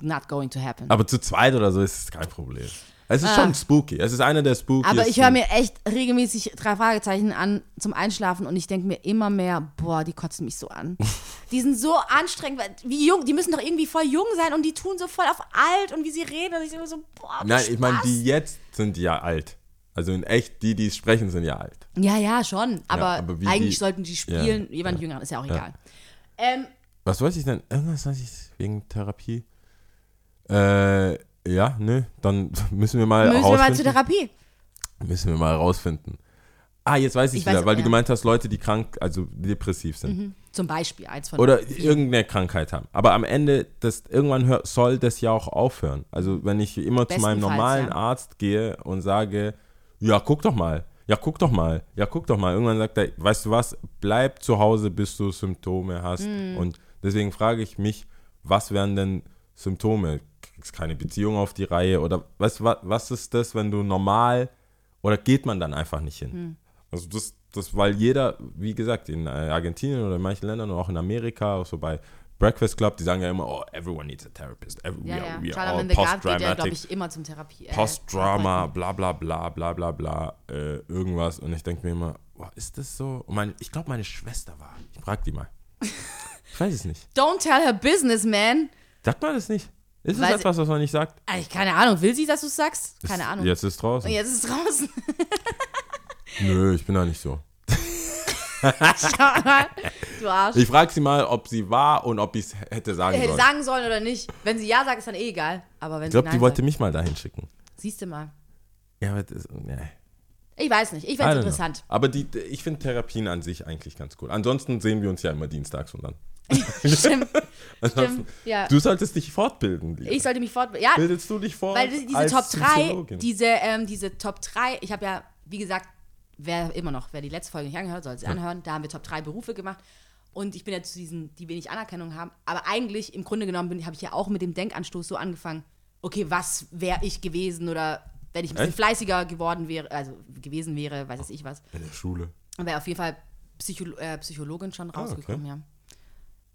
not going to happen. Aber zu zweit oder so ist es kein Problem. Es ist Ah. schon spooky. Es ist einer der spooky. Aber ich höre mir echt regelmäßig drei Fragezeichen an zum Einschlafen und ich denke mir immer mehr, boah, die kotzen mich so an. Die sind so anstrengend, weil- wie jung, die müssen doch irgendwie voll jung sein und die tun so voll auf alt und wie sie reden und ich mir so, boah, Nein, ich meine, Spaß. die jetzt sind ja alt. Also in echt, die, die sprechen, sind ja alt. Ja, ja, schon, aber, aber wie eigentlich die- sollten die spielen, Ja, jemand ja, jünger, ist ja auch ja. egal. Ähm, Was wollte ich denn? Irgendwas wollte ich wegen Therapie. Äh, ja, nö. Dann müssen wir mal müssen wir mal zur Therapie. müssen wir mal rausfinden. Ah, jetzt weiß ich, Ich wieder, weiß, weil du ja. gemeint hast, Leute, die krank, also depressiv sind. Zum Beispiel eins von Oder vielen. irgendeine Krankheit haben. Aber am Ende, das, irgendwann hör, soll das ja auch aufhören. Also wenn ich immer zu meinem Bestenfalls, normalen ja. Arzt gehe und sage, ja, guck doch mal, ja, guck doch mal, ja, guck doch mal. Irgendwann sagt er, weißt du was, bleib zu Hause, bis du Symptome hast. Hm. Und deswegen frage ich mich, was wären denn Symptome? Kriegst keine Beziehung auf die Reihe? Oder was, was, was ist das, wenn du normal, oder geht man dann einfach nicht hin? Hm. Also das, das, weil jeder, wie gesagt, in äh, Argentinien oder in manchen Ländern und auch in Amerika, auch so bei Breakfast Club, die sagen ja immer, oh, everyone needs a therapist. Every, Ja, we are, ja. we are all the God geht ja, glaube ich, immer zum Therapie. Äh, Post-Drama, bla bla bla bla bla bla, äh, irgendwas. Und ich denke mir immer, boah, ist das so? Und mein, ich glaube, meine Schwester war. Ich frag die mal. Ich weiß es nicht. Don't tell her business, man. Sagt man das nicht? Ist es etwas, was man nicht sagt? Ey, keine Ahnung, will sie, dass du es sagst? Keine Ist- Ahnung. Jetzt ist draußen. Und jetzt ist es draußen. Nö, ich bin da nicht so. Schau mal, du Arsch. Ich frage sie mal, ob sie war und ob ich es hätte sagen hätte sollen. sagen sollen oder nicht. Wenn sie ja sagt, ist dann eh egal. Aber wenn Ich glaube, die nein wollte sagt, mich mal dahin schicken. siehst du mal. Ja, aber das, nee. Ich weiß nicht. Ich fände es know. interessant. Aber die, ich finde Therapien an sich eigentlich ganz cool. Ansonsten sehen wir uns ja immer dienstags und dann. Stimmt. Ansonsten, ja. Du solltest dich fortbilden. Lisa. Ich sollte mich fort. Ja, Bildest du dich fort? weil diese Top 3, Soziologin? diese, ähm, diese Top 3, ich habe ja, wie gesagt, wer immer noch, wer die letzte Folge nicht angehört, soll sie anhören. Da haben wir Top 3 Berufe gemacht. Und ich bin ja zu diesen, die wenig Anerkennung haben. Aber eigentlich, im Grunde genommen, habe ich ja auch mit dem Denkanstoß so angefangen, okay, was wäre ich gewesen oder wenn ich ein bisschen Echt? fleißiger geworden wäre, also gewesen wäre, weiß ich was. In der Schule. Wäre auf jeden Fall Psycho äh, Psychologin schon Ah, rausgekommen, ja.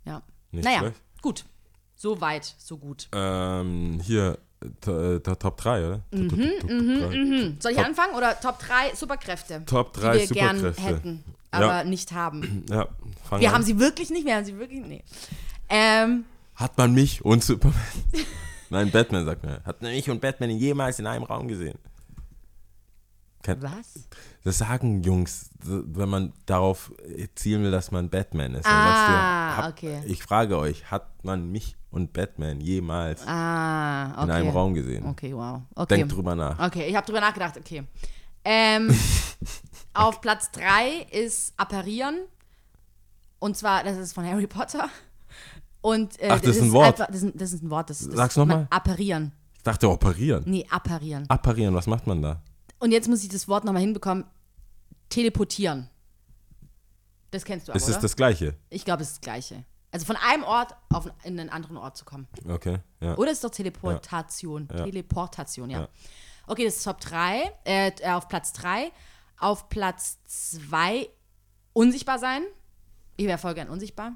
Ja. Nicht naja, schlecht. gut. So weit, so gut. Ähm, hier, äh, Top 3, oder? Mhm, Top- drei. Soll ich anfangen oder Top 3 Superkräfte? Top 3 die wir gern Superkräfte. hätten, aber nicht haben. Ja, fang Wir an. haben sie wirklich nicht, wir haben sie wirklich nee. Ähm, Hat man mich und Superman. Nein, Batman sagt mir. Hat man mich und Batman jemals in einem Raum gesehen? Kennt- was? Das sagen Jungs, wenn man darauf zielen will, dass man Batman ist. Ah, du, okay. Ich frage euch, hat man mich und Batman jemals Ah, okay. in einem Raum gesehen? Okay, wow. Okay. Denkt drüber nach. Okay, ich habe drüber nachgedacht, okay. Ähm, auf Platz 3 ist Apparieren. Und zwar, das ist von Harry Potter. Und, äh, Ach, das ist ein Wort. Einfach, das, ist, das ist ein Wort. Das, das Sag's noch man- mal. Apparieren. Ich dachte operieren. Nee, apparieren. Apparieren, was macht man da? Und jetzt muss ich das Wort nochmal hinbekommen. Teleportieren. Das kennst du aber, Ist es oder? das gleiche? Ich glaube, es ist das Gleiche. Also von einem Ort auf, in einen anderen Ort zu kommen. Okay, ja. Oder ist doch Teleportation? Ja. Teleportation, ja. Ja. Okay, das ist Top 3. Äh, äh, auf Platz 3. Auf Platz 2 unsichtbar sein. Ich wäre voll gern unsichtbar.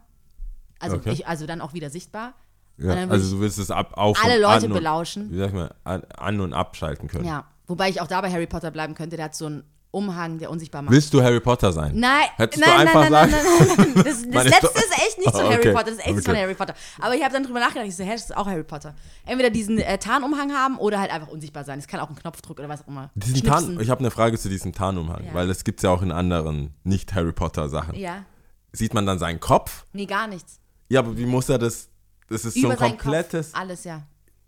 Also, Okay. ich, also dann auch wieder sichtbar. ja. dann Also du willst es ab, auf alle und Leute an und, belauschen. Wie sag ich mal, an, an und abschalten können. Ja. Wobei ich auch da bei Harry Potter bleiben könnte. Der hat so einen Umhang, der unsichtbar macht. Willst du Harry Potter sein? Nein, Hättest nein, du nein, einfach nein, sagen- nein, nein, nein, nein. Das, das letzte ist echt nicht Ah, Harry okay. Potter, das ist echt nicht von Okay. Harry Potter. Aber ich habe dann drüber nachgedacht, ich so, hä, das ist auch Harry Potter. Entweder diesen äh, Tarnumhang haben oder halt einfach unsichtbar sein. Es kann auch ein Knopfdruck oder was auch immer. Diesen Schnipsen. Tarn, ich habe eine Frage zu diesem Tarnumhang, Ja. weil das gibt es ja auch in anderen nicht-Harry Potter-Sachen. Ja, Sieht man dann seinen Kopf? nee, gar nichts. Ja, aber wie muss er das? Das ist so Über ein seinen komplettes. Kopf, alles, ja.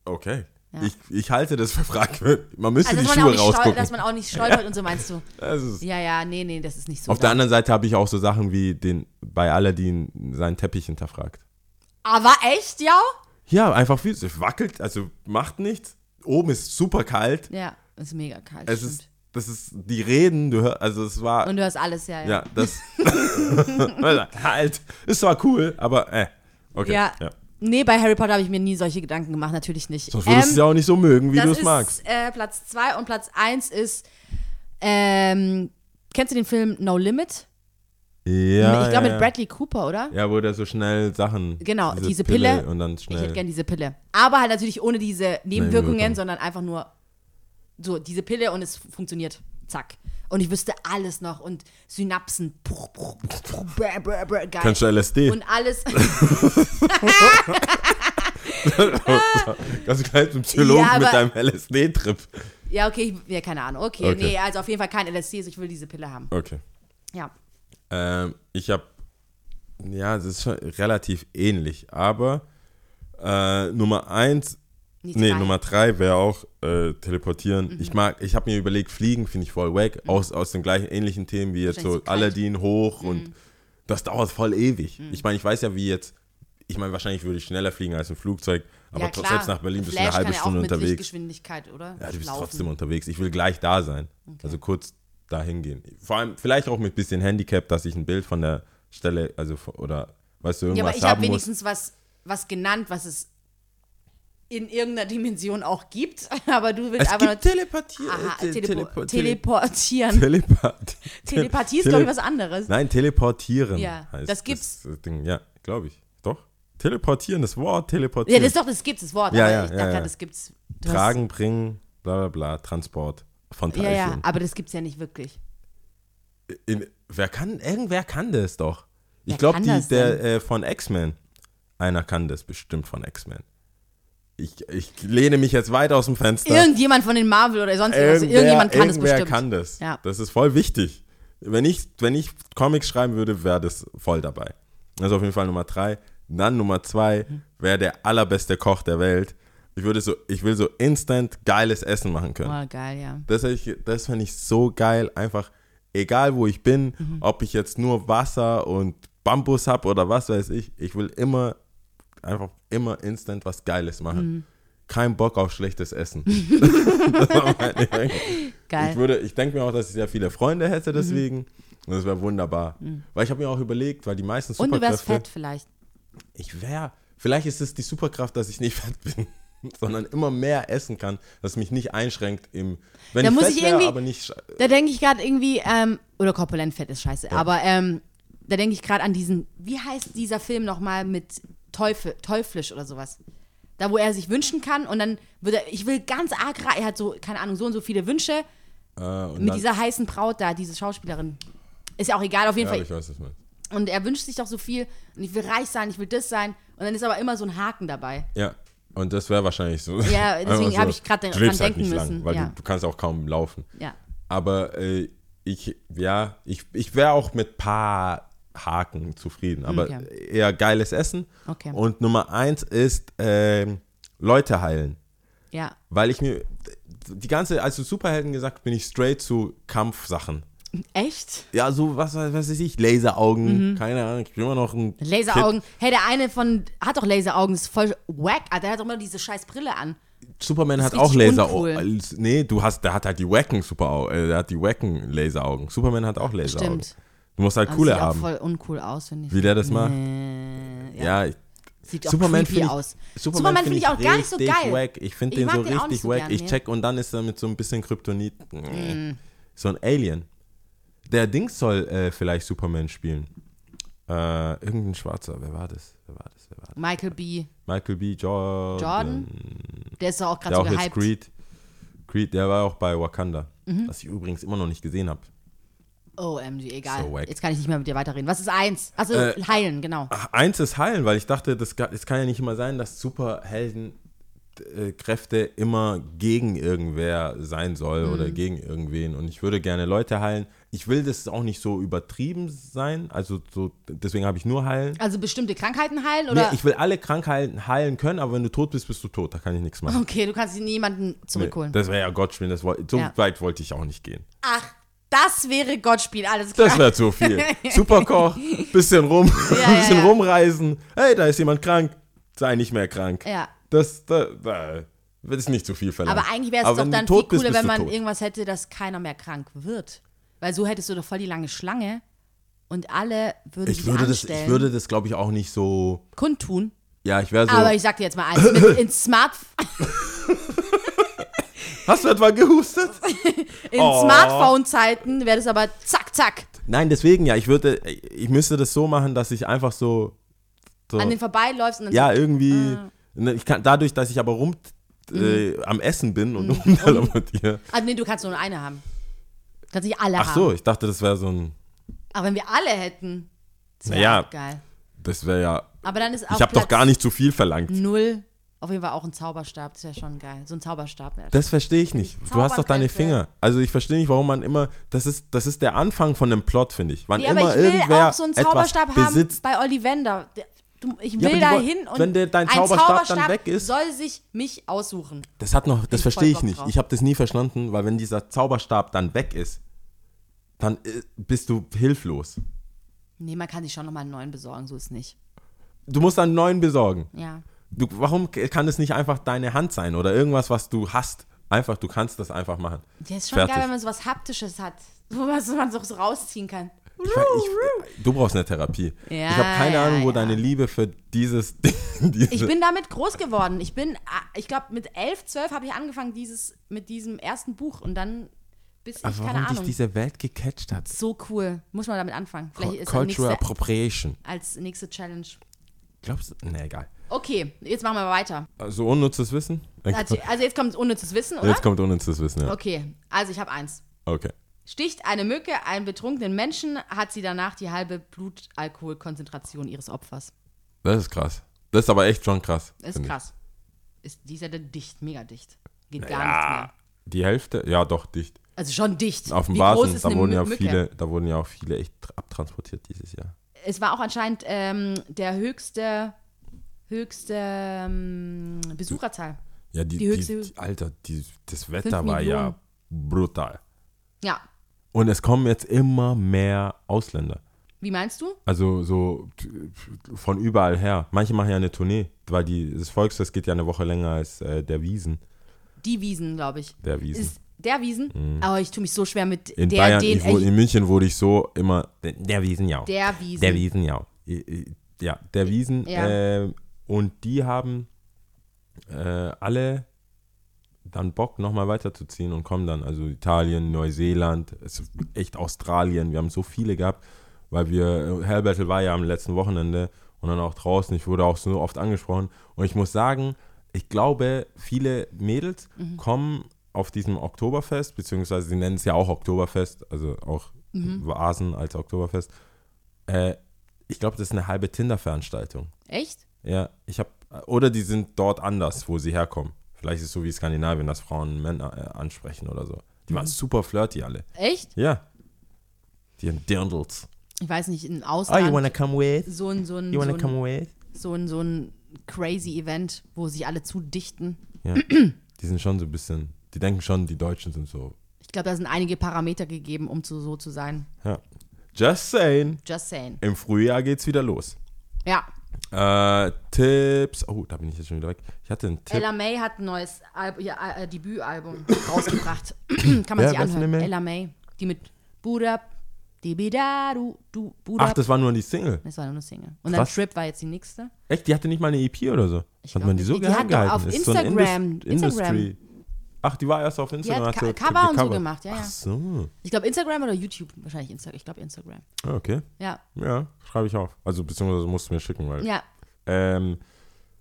Okay. Ja. Ich, ich halte das für fragwürdig. Man müsste Also, die dass man, auch Schuhe rausgucken. dass man auch nicht stolpert und so meinst du. Ja, ja, nee, nee, das ist nicht so. Auf der da. anderen Seite habe ich auch so Sachen wie den bei Aladdin seinen Teppich hinterfragt. Aber echt, ja? Ja, einfach viel. Es wackelt, also macht nichts. Oben ist super kalt. Ja, ist mega kalt. Es stimmt. ist, das ist, die reden, du hörst, also es war, Und du hörst alles, ja, ja. ja, das, halt, ist zwar cool, aber, äh, okay. Ja. ja. Nee, bei Harry Potter habe ich mir nie solche Gedanken gemacht, natürlich nicht. Sonst würdest du es ja auch nicht so mögen, wie Ähm, du es magst. Äh, Platz 2 und Platz 1 ist, ähm, kennst du den Film No Limit? Ja, ich glaube ja, mit Bradley Cooper, oder? Ja, wo der so schnell Sachen. Genau, diese Pille. Und dann Ich schnell. hätte gern diese Pille. Aber halt natürlich ohne diese Nebenwirkungen, Nebenwirkungen. sondern einfach nur so diese Pille und es funktioniert. Zack. Und ich wüsste alles noch und Synapsen. Puch, puch, puch, brr, brr, brr, geil. Kannst du LSD? und alles. Ganz gleich zum Psychologen Ja, mit deinem LSD-Trip. ja, okay, ich, ja, keine Ahnung. Okay, Okay. nee, also auf jeden Fall kein LSD, ich will diese Pille haben. Okay. Ja. Ähm, ich habe, ja, das ist schon relativ ähnlich, aber äh, Nummer eins, Nee. Mhm. Nummer drei wäre auch äh, teleportieren. Ich mag, ich habe mir überlegt, fliegen finde ich voll wack, aus, aus den gleichen ähnlichen Themen wie jetzt so. Aladdin hoch Mhm. und das dauert voll ewig. Ich meine, ich weiß ja, wie jetzt, ich meine, wahrscheinlich würde ich schneller fliegen als ein Flugzeug, aber ja, trotz- selbst nach Berlin bist du eine halbe ja Stunde unterwegs. Lichtgeschwindigkeit, oder? Ja, du bist Laufen. trotzdem unterwegs. Ich will gleich da sein. Also kurz dahin gehen. Vor allem, vielleicht auch mit bisschen Handicap, dass ich ein Bild von der Stelle, also oder weißt du, Ja, irgendwas aber ich habe muss. wenigstens was, was genannt, was es in irgendeiner Dimension auch gibt. Aber du willst Es einfach gibt nur Teleportier. Aha, Te- telepo telepo- tele- teleportieren. Telepath- Telepathie ist, Tele- glaube ich, was anderes. Nein, teleportieren. Ja, heißt das gibt's. Das Ding. Ja, glaube ich. Doch. Teleportieren, das Wort Ja, teleportieren. das ist doch, das gibt's, das Wort. Ja, aber ja, ich ja, dachte, ja. das gibt's. Du Tragen, bringen, bla bla bla, Transport von Hast, ja, Teilchen. ja, aber das gibt's ja nicht wirklich. In, wer kann, irgendwer kann das doch. Ich glaube, das der äh, von X-Men. Einer kann das bestimmt von X-Men. Ich, ich lehne mich jetzt weit aus dem Fenster. Irgendjemand von den Marvel oder sonst irgendwas. Irgendwer- Irgendjemand kann das irgendwer bestimmt. kann das. Ja. Das ist voll wichtig. Wenn ich, wenn ich Comics schreiben würde, wäre das voll dabei. Das ist auf jeden Fall Nummer drei. Dann Nummer zwei wäre der allerbeste Koch der Welt. Ich würde so, ich will so instant geiles Essen machen können. Oh, geil, ja. Das, ich- das finde ich so geil. Einfach, egal wo ich bin, Mhm. ob ich jetzt nur Wasser und Bambus habe oder was weiß ich, ich will immer, einfach immer instant was Geiles machen. Mhm. Kein Bock auf schlechtes Essen. Geil. Ich würde, ich denke mir auch, dass ich sehr viele Freunde hätte deswegen. Und das wäre wunderbar. Weil ich habe mir auch überlegt, weil die meisten Mhm. Und du wärst Superkräfte. fett vielleicht. Ich wäre, vielleicht ist es die Superkraft, dass ich nicht fett bin, sondern immer mehr essen kann, das mich nicht einschränkt im, wenn Da ich muss fett ich irgendwie- aber nicht, Da denke ich gerade irgendwie, ähm, oder korpulent fett ist scheiße, aber ähm, da denke ich gerade an diesen, wie heißt dieser Film nochmal mit Teufel, Teuflisch oder sowas? Da, wo er sich wünschen kann und dann wird er, ich will ganz arg, er hat so, keine Ahnung, so und so viele Wünsche äh, und mit dieser heißen Braut da, diese Schauspielerin. Ist ja auch egal, auf jeden ja, Fall. ich weiß, was meinst. Und er wünscht sich doch so viel und ich will reich sein, ich will das sein und dann ist aber immer so ein Haken dabei. Ja, und das wäre wahrscheinlich so. Ja, deswegen Einfach hab ich grad du dran halt denken nicht müssen, lang, weil ja. du, du kannst auch kaum laufen. Ja. Aber äh, ich, ja, ich, ich wäre auch mit paar Haken zufrieden. Aber Okay. eher geiles Essen. Okay. Und Nummer eins ist ähm, Leute heilen. Ja. Weil ich mir die ganze, als du Superhelden gesagt bin ich straight zu Kampfsachen. Echt? Ja, so was, was weiß ich, Laseraugen, keine Ahnung, ich bin immer noch ein Laseraugen. Hey, der eine von hat doch Laseraugen, ist voll wack. Alter, der hat doch immer diese scheiß Brille an. Kid. Superman hat auch Laseraugen. uncool. Nee, du hast, der hat halt die wacken Superaugen, äh, der hat die wacken Laseraugen. Superman hat auch Laseraugen. Stimmt. Du musst halt Aber coole sieht auch haben. voll uncool aus, finde ich. Wie der das macht. Ja, ich, Sieht auch Superman creepy finde ich, aus. Superman Superman finde finde ich auch gar nicht so geil. Wack. Ich finde den so den auch richtig so wack. gern, ich check und dann ist er mit so ein bisschen Kryptonit. Mm. So ein Alien. Der Dings soll äh, vielleicht Superman spielen. Äh, irgendein Schwarzer. Wer war das? Wer war das? Wer war das? Michael B. Michael B. Jordan. Jordan? Der ist doch auch gerade so auch gehypt. Creed. Creed, der war auch bei Wakanda. Mhm. Was ich übrigens immer noch nicht gesehen habe. Oh, MG, egal. So. Jetzt kann ich nicht mehr mit dir weiterreden. Was ist eins? Also Äh, heilen, genau. Ach, eins ist heilen, weil ich dachte, das, es kann ja nicht immer sein, dass Superhelden äh, Kräfte immer gegen irgendwer sein soll Mhm. oder gegen irgendwen. Und ich würde gerne Leute heilen. Ich will das auch nicht so übertrieben sein. Also so, deswegen habe ich nur heilen. Also bestimmte Krankheiten heilen Nee, oder? ich will alle Krankheiten heilen können, aber wenn du tot bist, bist du tot. Da kann ich nichts machen. okay, du kannst niemanden Nee, zurückholen. das wäre ja Gottspiel. Das woll- so Ja. weit wollte ich auch nicht gehen. Ach, das wäre Gottspiel, alles klar. Das wäre zu viel. Superkoch, bisschen rum, Ja, bisschen ja. rumreisen. Hey, da ist jemand krank. Sei nicht mehr krank. ja. Das, da, da wird es nicht zu viel verlangt. Aber eigentlich wäre es doch dann viel tot bist, cooler, bist wenn man tot. irgendwas hätte, dass keiner mehr krank wird. Weil so hättest du doch voll die lange Schlange und alle würden Ich würde das, anstellen, ich würde das, glaube ich, auch nicht so. kundtun. Ja, ich wäre so. Aber ich sag dir jetzt mal eins, mit, in, Smart, Hast du etwa gehustet? in Oh. Smartphone-Zeiten wäre das aber zack, zack, Nein, deswegen ja. Ich würde, ich müsste das so machen, dass ich einfach so. so an den vorbeiläufst und dann ja, irgendwie. Ne, Ich kann, dadurch, dass ich aber rum Mhm. äh, am Essen bin und rumteleportiere. ah, nee, du kannst nur eine haben. Du kannst nicht alle Ach haben. so, ich dachte, das wäre so ein. Aber wenn wir alle hätten, das wäre Naja. geil. Das wäre ja. Aber dann ist auch Ich habe doch gar nicht zu viel verlangt. Null. Auf jeden Fall auch ein Zauberstab, das wäre schon geil. So ein Zauberstab. wär- Das verstehe ich nicht. Du hast doch deine. Finger. Also ich verstehe nicht, warum man immer. Das ist, das ist der Anfang von einem Plot, finde ich. Wann Nee, immer aber ich will irgendwer auch so einen Zauberstab haben besitzt. bei Ollivander. Der- du- Ich Ja, will die da hin und wenn der- dein ein Zauberstab dann weg ist- soll sich mich aussuchen. Das hat noch, das verstehe ich nicht. drauf. Ich habe das nie verstanden, weil wenn dieser Zauberstab dann weg ist, dann äh, bist du hilflos. Nee, man kann sich schon nochmal einen neuen besorgen, so ist nicht. Du musst einen neuen besorgen. Ja. Du, warum kann es nicht einfach deine Hand sein oder irgendwas, was du hast? Einfach, du kannst das einfach machen. Ja, ist schon Fertig. geil, wenn man so was Haptisches hat. Was man so so rausziehen kann. Ich, we- ich, du brauchst eine Therapie. Ja, ich habe keine ja, Ahnung, wo ja. deine Liebe für dieses Ding. Diese, Ich bin damit groß geworden. Ich bin, ah, ich glaube, mit 11, 12 habe ich angefangen dieses, mit diesem ersten Buch und dann bis ich, aber keine warum dich Ahnung. diese Welt gecatcht hat. so cool. Muss man damit anfangen. Vielleicht ist das Cultural nächste, Appropriation. als nächste Challenge. Glaubst du? Nee, egal. Okay, jetzt machen wir weiter. Also unnützes Wissen? Also jetzt kommt unnützes Wissen, oder? Jetzt kommt unnützes Wissen, ja. Okay, also ich habe eins. Okay. Sticht eine Mücke einen betrunkenen Menschen, hat sie danach die halbe Blutalkoholkonzentration ihres Opfers. Das ist krass. Das ist aber echt schon krass. Ist finde ich. krass. Ist, die ist ja dann dicht, mega dicht. Geht gar nichts Ja, mehr. die Hälfte, ja doch, dicht. Also schon dicht. Auf dem Basen, ist da wurden ja Mücke? viele, da wurden ja auch viele echt abtransportiert dieses Jahr. Es war auch anscheinend ähm, der höchste, höchste ähm, Besucherzahl. Ja, die, Die höchste- die Alter, die, das Wetter war ja brutal. Ja. Und es kommen jetzt immer mehr Ausländer. Wie meinst du? Also so von überall her. Manche machen ja eine Tournee, weil die, das Volksfest geht ja eine Woche länger als äh, der Wiesen. Die Wiesen, glaube ich. Der Wiesen. Ist der Wiesen? Aber ich tue mich so schwer mit in der, Bayern, den, ich, äh, in München wurde ich so immer, der, Wiesen, ja. der Wiesen. Der Wiesen, ja. Ja, der Wiesen. Ja. Äh, und die haben äh, alle dann Bock, nochmal weiterzuziehen und kommen dann. Also Italien, Neuseeland, es ist echt Australien. Wir haben so viele gehabt, weil wir, Hell Battle war ja am letzten Wochenende und dann auch draußen. Ich wurde auch so oft angesprochen. Und ich muss sagen, ich glaube, viele Mädels Mhm. kommen auf diesem Oktoberfest, beziehungsweise sie nennen es ja auch Oktoberfest, also auch Mhm. Vasen als Oktoberfest. Äh, ich glaube, das ist eine halbe Tinder-Veranstaltung. Echt? Ja, ich habe, oder die sind dort anders, wo sie herkommen. Vielleicht ist es so wie Skandinavien, dass Frauen Männer äh, ansprechen oder so. Die Mhm. waren super flirty alle. Echt? Ja. Die Dirndls. Ich weiß nicht, in Oh, you Ausland wanna come with? so ein, so ein, You so wanna ein, come with? so ein, so ein crazy Event, wo sich alle zudichten. Ja. die sind schon so ein bisschen, die denken schon, die Deutschen sind so. Ich glaube, da sind einige Parameter gegeben, um zu, so zu sein. Ja. Just saying. Just saying. Im Frühjahr geht's wieder los. Ja, Äh, Tipps. Oh, da bin ich jetzt schon wieder weg. Ich hatte einen Tipp. Ella May hat ein neues Al ja, äh, Debütalbum rausgebracht. Kann man Wer- sich anhören. Ella May? Ella May. Die mit Buda, Dibida, du, du, Buda. Ach, das war nur die Single. das war nur eine Single. Und dann. Trip war jetzt die nächste. Echt? Die hatte nicht mal eine EP oder so? Ich Hat man die so. Die geheim hat gehalten? auf so Instagram- Indus- Instagram. Industry. Ach, die war erst auf Instagram. hat hat Ka- Cover und so gemacht, ja, ja. Ach so. Ich glaube Instagram oder YouTube. Wahrscheinlich Instagram. Ich glaube Instagram. Ah, Okay. Ja. Ja, schreibe ich auf. Also, beziehungsweise musst du mir schicken, weil. Ja. Ähm,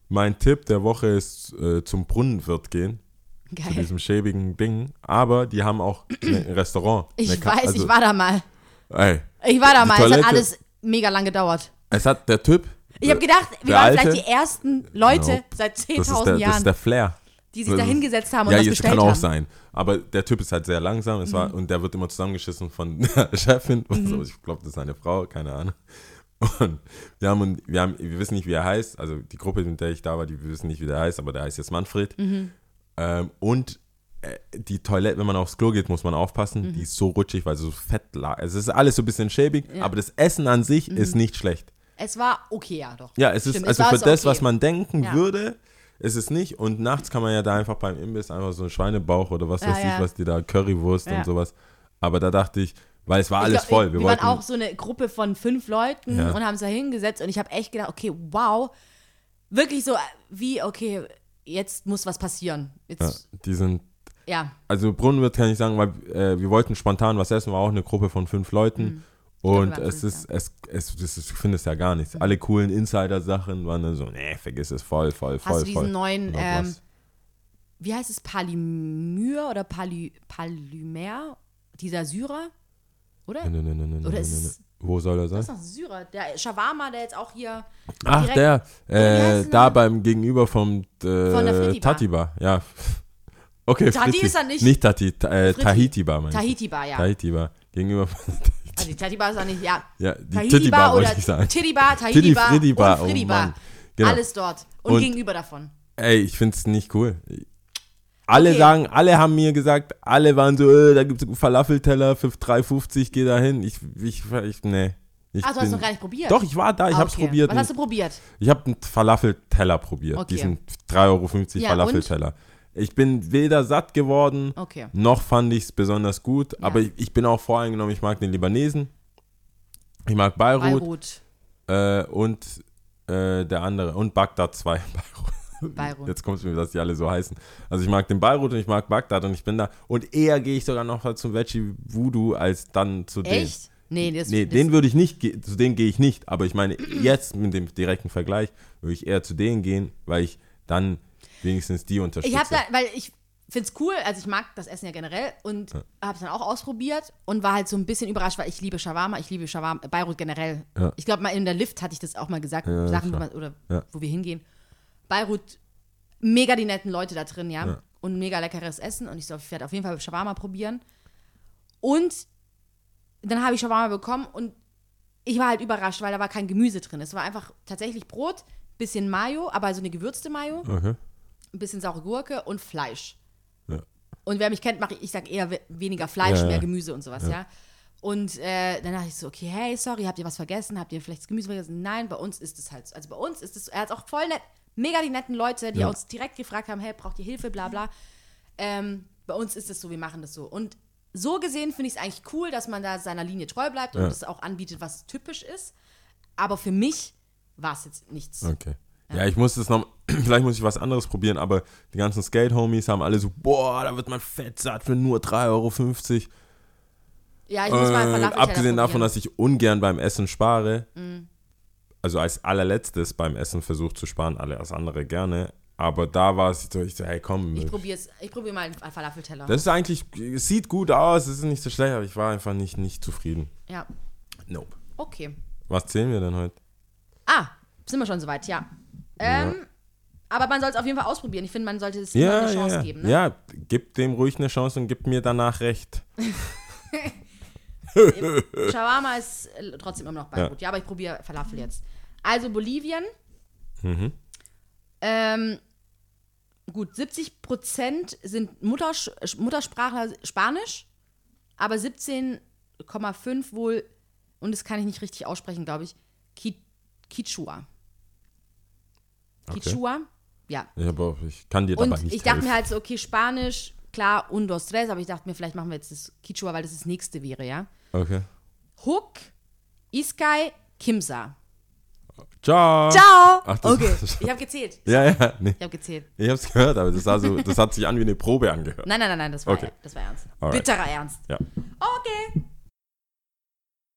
mein Tipp der Woche ist äh, zum Brunnenwirt gehen. Zu Geil. diesem schäbigen Ding. Aber die haben auch ein Restaurant. Ich weiß, also, ich war da mal. Ey, Ich war da Die mal. Es hat Toilette- alles mega lang gedauert. es hat der Typ. Ich habe gedacht, wir waren Alte- vielleicht die ersten Leute Nope. seit das ist, der, 10.000 das Jahren, ist der Flair. Die sich das da ist- hingesetzt haben und ja, jetzt bestellt kann auch haben. Mhm. sein. Aber der Typ ist halt sehr langsam. Es war, und der wird immer zusammengeschissen von der Chefin. So. Ich glaube, das ist eine Frau, keine Ahnung. Und wir haben, wir haben, wir wissen nicht, wie er heißt. Also die Gruppe, mit der ich da war, die wissen nicht, wie der heißt, aber der heißt jetzt Manfred. Mhm. Ähm, und äh, die Toilette, wenn man aufs Klo geht, muss man aufpassen. Mhm. Die ist so rutschig, weil sie so fett lag. Es ist alles so ein bisschen schäbig, aber das Essen an sich ist nicht schlecht. Es war okay, ja doch. Ja, es ist Stimmt, also für das, okay. was man denken Ja. würde, ist es nicht. Und nachts kann man ja da einfach beim Imbiss einfach so einen Schweinebauch oder was Ja, weiß ich, ja. was die da, Currywurst Ja. und sowas. Aber da dachte ich, weil es war Ich alles glaub, voll. Wir, Wir, waren auch so eine Gruppe von fünf Leuten und haben es da hingesetzt und ich habe echt gedacht, okay, wow. Wirklich so wie, okay, jetzt muss was passieren. ja, Jetzt, die sind ja. also Brunnenwirt kann ich sagen, weil äh, wir wollten spontan was essen, war auch eine Gruppe von fünf Leuten. Mhm. Und es ist, es, es, das ist, du findest ja gar nichts. Alle coolen Insider-Sachen waren dann so, nee, vergiss es, voll, voll, voll, Hast du diesen voll. neuen, ähm, wie heißt es, Palymyr oder Paly, Palymer? Dieser Syrer? Oder? Nee, nee, nee, nee, Oder ist Wo soll er sein? Das ist noch Syrer. Der Shawarma, der jetzt auch hier. Ach, der, wie äh, da beim Gegenüber vom äh, Von der. Tati-Bar, ja. Okay, Tati Fritti. ist er nicht. Nicht Tati, ta, äh. Tahiti-Bar, meinst du? Tahiti-Bar, ja. Tahiti-Bar. Gegenüber von Also die Tahiti-Bar ist auch nicht, ja. Ja, die Tahiti-Bar Titi-Bar wollte ich sagen. Titty, Tahiti-Bar Fritti-Bar, und oh Fritti-Bar. Mann. Genau. Alles dort. Und, Und- gegenüber davon. Ey, ich find's nicht cool. Alle Okay. sagen, alle haben mir gesagt, alle waren so, äh, da gibt's Falafelteller für 3,50, geh da hin. Ich, ich, ich, nee. Ich Ach, du hast noch gar nicht probiert? Doch, ich war da, ich Ah, hab's okay. probiert. Was hast du probiert? Ich habe einen Falafelteller probiert, Okay. diesen 3,50 Euro Ja, Falafelteller. Ich bin weder satt geworden, Okay. noch fand ich es besonders gut, aber ich, ich bin auch voreingenommen, ich mag den Libanesen, ich mag Beirut, Beirut. Äh, und äh, der andere, und Bagdad 2. Beirut. Jetzt kommt es mir, dass die alle so heißen. Also ich mag den Beirut und ich mag Bagdad und ich bin da. Und eher gehe ich sogar noch mal zum Veggie Voodoo als dann zu dem. Echt? Nee, das, Nee, das, den würde ich nicht, zu denen gehe ich nicht. Aber ich meine, jetzt mit dem direkten Vergleich würde ich eher zu denen gehen, weil ich dann wenigstens die unterstütze. Ich habe da, weil ich finde es cool, also ich mag das Essen ja generell und habe es dann auch ausprobiert und war halt so ein bisschen überrascht, weil ich liebe Shawarma, ich liebe Shawarma, Beirut generell. Ja. Ich glaube mal in der Lift hatte ich das auch mal gesagt, Ja, Sachen, wo man, oder Ja. wo wir hingehen. Beirut, mega die netten Leute da drin, ja, Ja. und mega leckeres Essen und ich so, ich werde auf jeden Fall Shawarma probieren. Und dann habe ich Shawarma bekommen und ich war halt überrascht, weil da war kein Gemüse drin. Es war einfach tatsächlich Brot, bisschen Mayo, aber so eine gewürzte Mayo Okay. Ein bisschen saure Gurke und Fleisch. Ja. Und wer mich kennt, mache ich, ich sag eher we weniger Fleisch, Ja, mehr Gemüse und sowas, ja. Und äh, dann dachte ich so, okay, hey, sorry, habt ihr was vergessen? Habt ihr vielleicht das Gemüse vergessen? Nein, bei uns ist es halt so. Also bei uns ist es, er hat auch voll nett, mega die netten Leute, die uns direkt gefragt haben, hey, braucht ihr Hilfe, bla bla. Ähm, bei uns ist es so, wir machen das so. Und so gesehen finde ich es eigentlich cool, dass man da seiner Linie treu bleibt und das auch anbietet, was typisch ist. Aber für mich war es jetzt nichts. Okay. Ja, ich muss das noch, vielleicht muss ich was anderes probieren, aber die ganzen Skate-Homies haben alle so, boah, da wird man fett satt für nur 3,50 Euro. Ja, ich muss mal Äh, Falafelteller abgesehen davon, dass ich ungern beim Essen spare, Mhm. also als allerletztes beim Essen versucht zu sparen, alles andere gerne, aber da war es so, ich so, hey komm, Ich probiere ich probier mal einen Falafelteller. das ist eigentlich, es sieht gut aus, es ist nicht so schlecht, aber ich war einfach nicht, nicht zufrieden. ja, Nope. okay. Was zählen wir denn heute? Ah, sind wir schon soweit, ja. Ähm, Aber man soll es auf jeden Fall ausprobieren. Ich finde, man sollte es Ja, eine ja, Chance ja. geben. Ne? ja, gib dem ruhig eine Chance und gib mir danach recht. Shawarma ist äh, trotzdem immer noch bei Ja. gut. Ja, aber ich probiere Falafel jetzt. Also Bolivien. Mhm. Ähm, gut, 70% sind Muttersch Muttersprachler Spanisch, aber 17,5 wohl, und das kann ich nicht richtig aussprechen, glaube ich, Ki Quichua. Okay. Ja. Ich, auch, ich kann dir Und dabei nicht ich dachte helfen. mir halt so, okay, Spanisch, klar, un, dos, tres, aber ich dachte mir, vielleicht machen wir jetzt das Quichua, weil das das nächste wäre, ja. Okay. Hook, Iskai, Kimsa. Ciao. Ciao! Ach, okay, ich habe gezählt. Ja, ja, nee. Ich habe gezählt. Ich hab's gehört, aber das, so, das hat sich an wie eine Probe angehört. Nein, nein, nein, nein, das war, Okay. das war ernst. Alright. Bitterer Ernst. Ja. Okay.